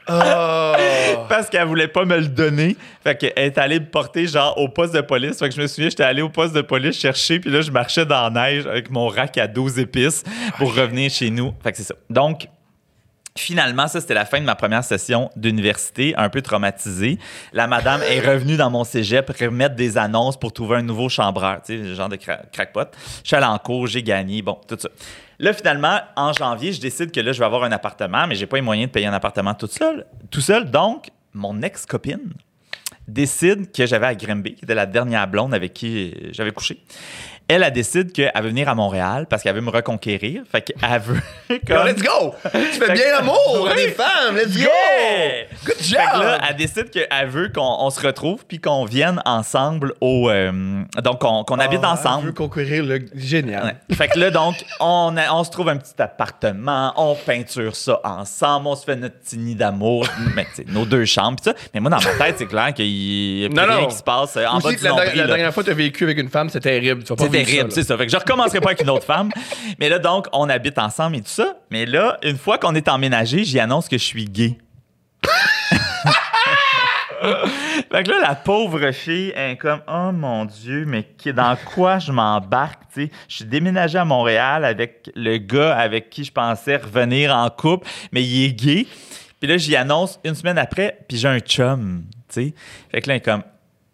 Ah. Parce qu'elle voulait pas me le donner. Fait qu'elle est allée me porter, genre, au poste de police. Fait que je me souviens, j'étais allé au poste de police chercher, puis là, je marchais dans la neige avec mon rack à 12 épices pour revenir chez nous. Fait que c'est ça. Donc, Finalement, ça, c'était la fin de ma première session d'université, un peu traumatisée. La madame est revenue dans mon cégep remettre des annonces pour trouver un nouveau chambreur, tu sais, le genre de cra- crackpot. Je suis allé en cours, j'ai gagné, bon, tout ça. Là, finalement, en janvier, je décide que là, je vais avoir un appartement, mais j'ai pas les moyens de payer un appartement tout seul. Tout seul, donc, mon ex-copine décide que j'avais à Grimby, qui était la dernière blonde avec qui j'avais couché. Elle, elle décide qu'elle veut venir à Montréal parce qu'elle veut me reconquérir. Fait qu'elle veut. Comme- let's go! Tu fais bien l'amour à des femmes, let's Yeah! go! Good job! Fait que là, elle décide qu'elle veut qu'on on se retrouve puis qu'on vienne ensemble au. euh, donc, qu'on habite Ah, Je veux ensemble. conquérir le. Génial. Ouais. Fait que là, donc, on, a- on se trouve un petit appartement, on peinture ça ensemble, on se fait notre petit nid d'amour, mais, nos deux chambres, pis ça. Mais moi, dans ma tête, c'est clair qu'il y a plus Non, rien non. qui se passe en bas Aussi, du la, nombril. la dernière fois que tu as vécu avec une femme, c'est terrible. Tu vas pas terrible, ça, c'est ça. Fait que je recommencerai pas avec une autre femme. Mais là, donc, on habite ensemble et tout ça. Mais là, une fois qu'on est emménagé, j'y annonce que je suis gay. fait que là, la pauvre fille est comme, oh mon Dieu, mais dans quoi je m'embarque, tu sais? Je suis déménagé à Montréal avec le gars avec qui je pensais revenir en couple, mais il est gay. Puis là, j'y annonce une semaine après, puis j'ai un chum, tu sais? Fait que là, elle est comme,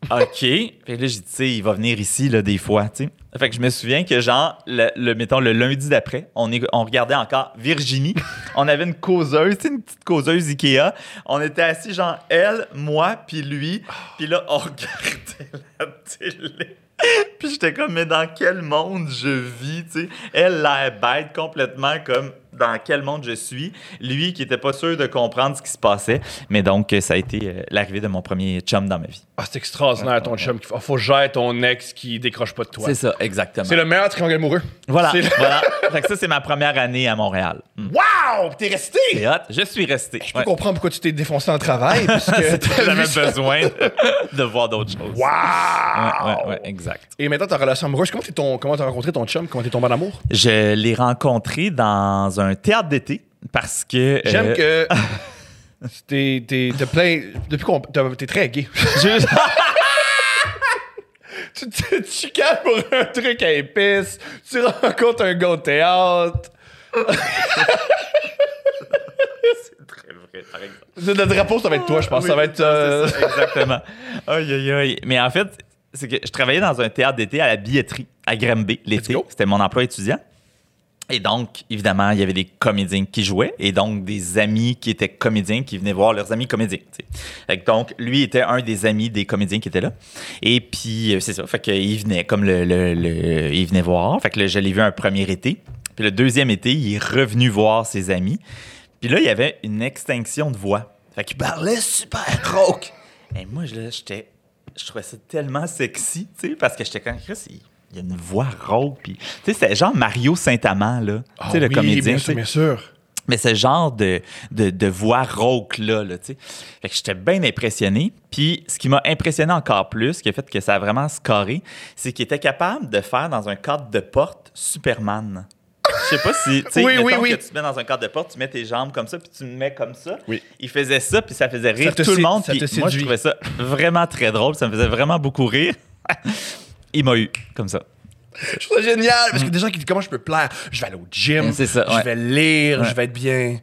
OK. Fait que là, j'ai dit, tu sais, il va venir ici, là, des fois, tu sais. Fait que je me souviens que, genre, le, le- mettons, le lundi d'après, on, est, on regardait encore Virginie. on avait une causeuse, tu sais, une petite causeuse Ikea. On était assis, genre, elle, moi, puis lui. Puis là, on regardait la télé. Puis j'étais comme, mais dans quel monde je vis, tu sais? Elle, l'air bête, complètement comme dans quel monde je suis. Lui, qui était pas sûr de comprendre ce qui se passait. Mais donc, ça a été euh, l'arrivée de mon premier chum dans ma vie. Ah, c'est extraordinaire, ton chum. Qui... Faut, gérer ton ex qui décroche pas de toi. C'est ça, exactement. C'est le meilleur triangle amoureux. Voilà, le- voilà. Fait que ça, c'est ma première année à Montréal. Mm. Wow! T'es resté! C'est hot. Je suis resté. Je peux comprendre pourquoi tu t'es défoncé en travail. Parce que J'avais besoin de, voir d'autres choses. Wow! Ouais, exact. Et maintenant, ta relation amoureuse, comment t'as rencontré ton chum? Comment t'es tombé en amour? Je l'ai rencontré dans un théâtre d'été parce que. J'aime euh, que. T'es, t'es, t'es plein. Depuis qu'on. t'es- T'es très gay. je- tu te tu chicanes pour un truc à épices. Tu rencontres un gars au théâtre. C'est très vrai, par exemple. Le drapeau, ça va être toi, je pense. Oui, ça va être. euh, ça, exactement. Aïe, aïe, aïe. Mais en fait, c'est que je travaillais dans un théâtre d'été à la billetterie, à Granby, l'été. go. C'était mon emploi étudiant. Et donc, évidemment, il y avait des comédiens qui jouaient et donc des amis qui étaient comédiens qui venaient voir leurs amis comédiens. donc, lui était un des amis des comédiens qui étaient là. Et puis, euh, c'est ça. Fait qu'il venait comme le, Il venait voir. Fait que je l'ai vu un premier été. Puis le deuxième été, il est revenu voir ses amis. Puis là, il y avait une extinction de voix. Fait qu'il parlait super rauque. Et moi, j'étais, je trouvais ça tellement sexy, tu sais, parce que j'étais comme, Chris, il, il y a une voix rauque. Puis, tu sais, c'était genre Mario Saint-Amand, là. Ah tu sais, le oui, comédien. Bien sûr, bien sûr. Mais ce genre de, de, de voix rauque-là, là, tu sais. Fait que j'étais bien impressionné. Puis ce qui m'a impressionné encore plus, qui a fait que ça a vraiment scoré, c'est qu'il était capable de faire dans un cadre de porte Superman. sais pas si. Tu sais, Oui, oui, oui. que tu te mets dans un cadre de porte, tu mets tes jambes comme ça, puis tu me mets comme ça. Oui. Il faisait ça, puis ça faisait rire Ça tout le monde. Puis moi, je trouvais ça vraiment très drôle. Ça me faisait vraiment beaucoup rire. Il m'a eu, comme ça. Je trouve ça génial parce que des gens qui disent comment je peux plaire? Je vais aller au gym. C'est ça, je vais lire, Ouais. je vais être bien,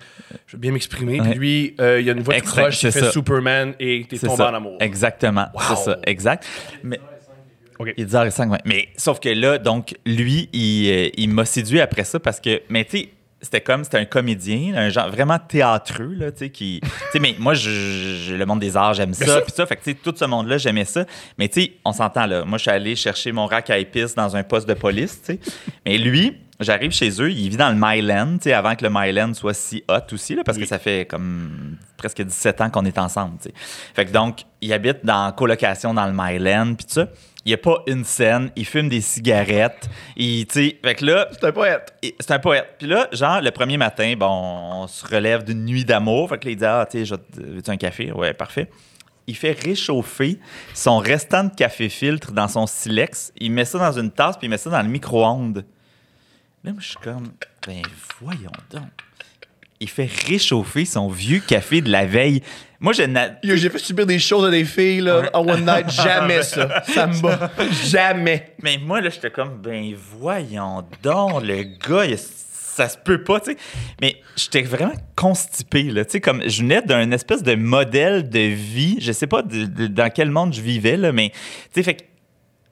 je vais bien m'exprimer. Ouais. Puis lui, euh, il y a une voix de il c'est fait ça. Superman et t'es C'est tombé ça. en amour. Exactement. Wow. C'est ça, exact. Mais. Ok. Il est 10h05, ouais. Mais sauf que là, donc, lui, il, euh, il m'a séduit après ça parce que, mais tu sais, c'était comme, c'était un comédien, un genre vraiment théâtreux, là, tu sais, qui. Tu sais, mais moi, je, je- le monde des arts, j'aime ça, puis ça. Fait que, tu sais, tout ce monde-là, j'aimais ça. Mais, tu sais, on s'entend, là. Moi, je suis allé chercher mon rack à épices dans un poste de police, tu sais. Mais lui, j'arrive chez eux, il vit dans le Myland, tu sais, avant que le Myland soit si hot aussi, là, parce Oui. que ça fait comme presque 17 ans qu'on est ensemble, tu sais. Fait que donc, il habite dans colocation dans le Myland, puis ça. Il n'y a pas une scène, il fume des cigarettes, il, tu fait que là, C'est un poète. c'est un poète. Puis là, genre, le premier matin, bon, on se relève d'une nuit d'amour. Fait que là, il dit Ah, tu sais, veux-tu un café? Ouais, parfait. Il fait réchauffer son restant de café filtre dans son silex. Il met ça dans une tasse, puis il met ça dans le micro-ondes. Là, moi, je suis comme Ben, voyons donc. Il fait réchauffer son vieux café de la veille. Moi, je n'a- J'ai fait subir des choses à des filles là, en one night. Jamais ça. Ça me bat. Jamais. Mais moi, là, j'étais comme, ben voyons donc, le gars, il- ça se peut pas, tu sais. Mais j'étais vraiment constipé, là, tu sais, comme, je venais d'un espèce de modèle de vie, je sais pas de- de- dans quel monde je vivais, là, mais, tu sais, fait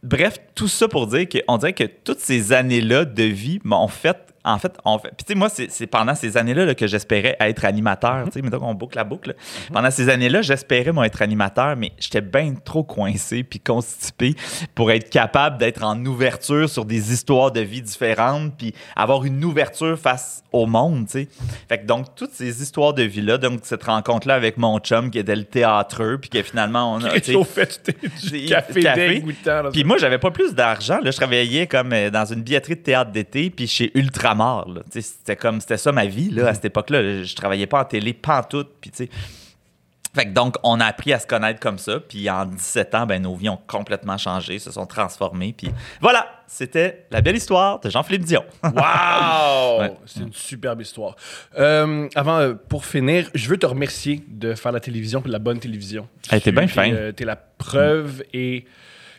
bref, tout ça pour dire qu'on dirait que toutes ces années-là de vie m'ont fait, en fait, on fait. Puis, tu sais, moi, c'est pendant ces années-là là, que j'espérais être animateur. Tu sais, mettons qu'on boucle la boucle. là. Pendant ces années-là, j'espérais, moi, être animateur, mais j'étais bien trop coincé puis constipé pour être capable d'être en ouverture sur des histoires de vie différentes puis avoir une ouverture face au monde, tu sais. Fait que donc, toutes ces histoires de vie-là, donc cette rencontre-là avec mon chum qui était le théâtreux puis que finalement, on a. sais, Réchauffé du, café, café. puis moi, j'avais pas plus d'argent. Là, je travaillais comme euh, dans une billetterie de théâtre d'été, puis chez Ultramar. là. Tu sais, C'était comme c'était ça ma vie là, à cette époque-là. Je travaillais pas en télé, pantoute. Puis tu sais. Fait que donc, on a appris à se connaître comme ça. Puis en 17 ans, ben, nos vies ont complètement changé, se sont transformées. Puis voilà, c'était la belle histoire de Jean-Philippe Dion. Wow! Ouais. C'est une superbe histoire. Euh, avant, euh, pour finir, je veux te remercier de faire la télévision, de la bonne télévision. Elle était bien Tu- fin. euh, T'es la preuve et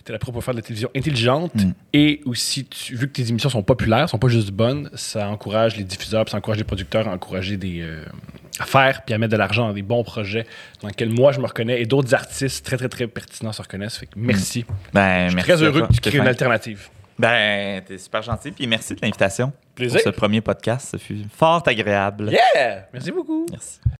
t'es la preuve pour faire de la télévision intelligente. Mm. Et aussi, tu- vu que tes émissions sont populaires, sont pas juste bonnes, ça encourage les diffuseurs, puis ça encourage les producteurs à encourager des... euh, à faire, puis à mettre de l'argent dans des bons projets dans lesquels moi je me reconnais et d'autres artistes très très très pertinents se reconnaissent. Fait que merci. Ben, Je suis merci très heureux que tu crées une alternative. Ben, t'es super gentil. Puis merci de l'invitation. Plaisir. Pour ce premier podcast, ce fut fort agréable. Yeah! Merci beaucoup. Merci.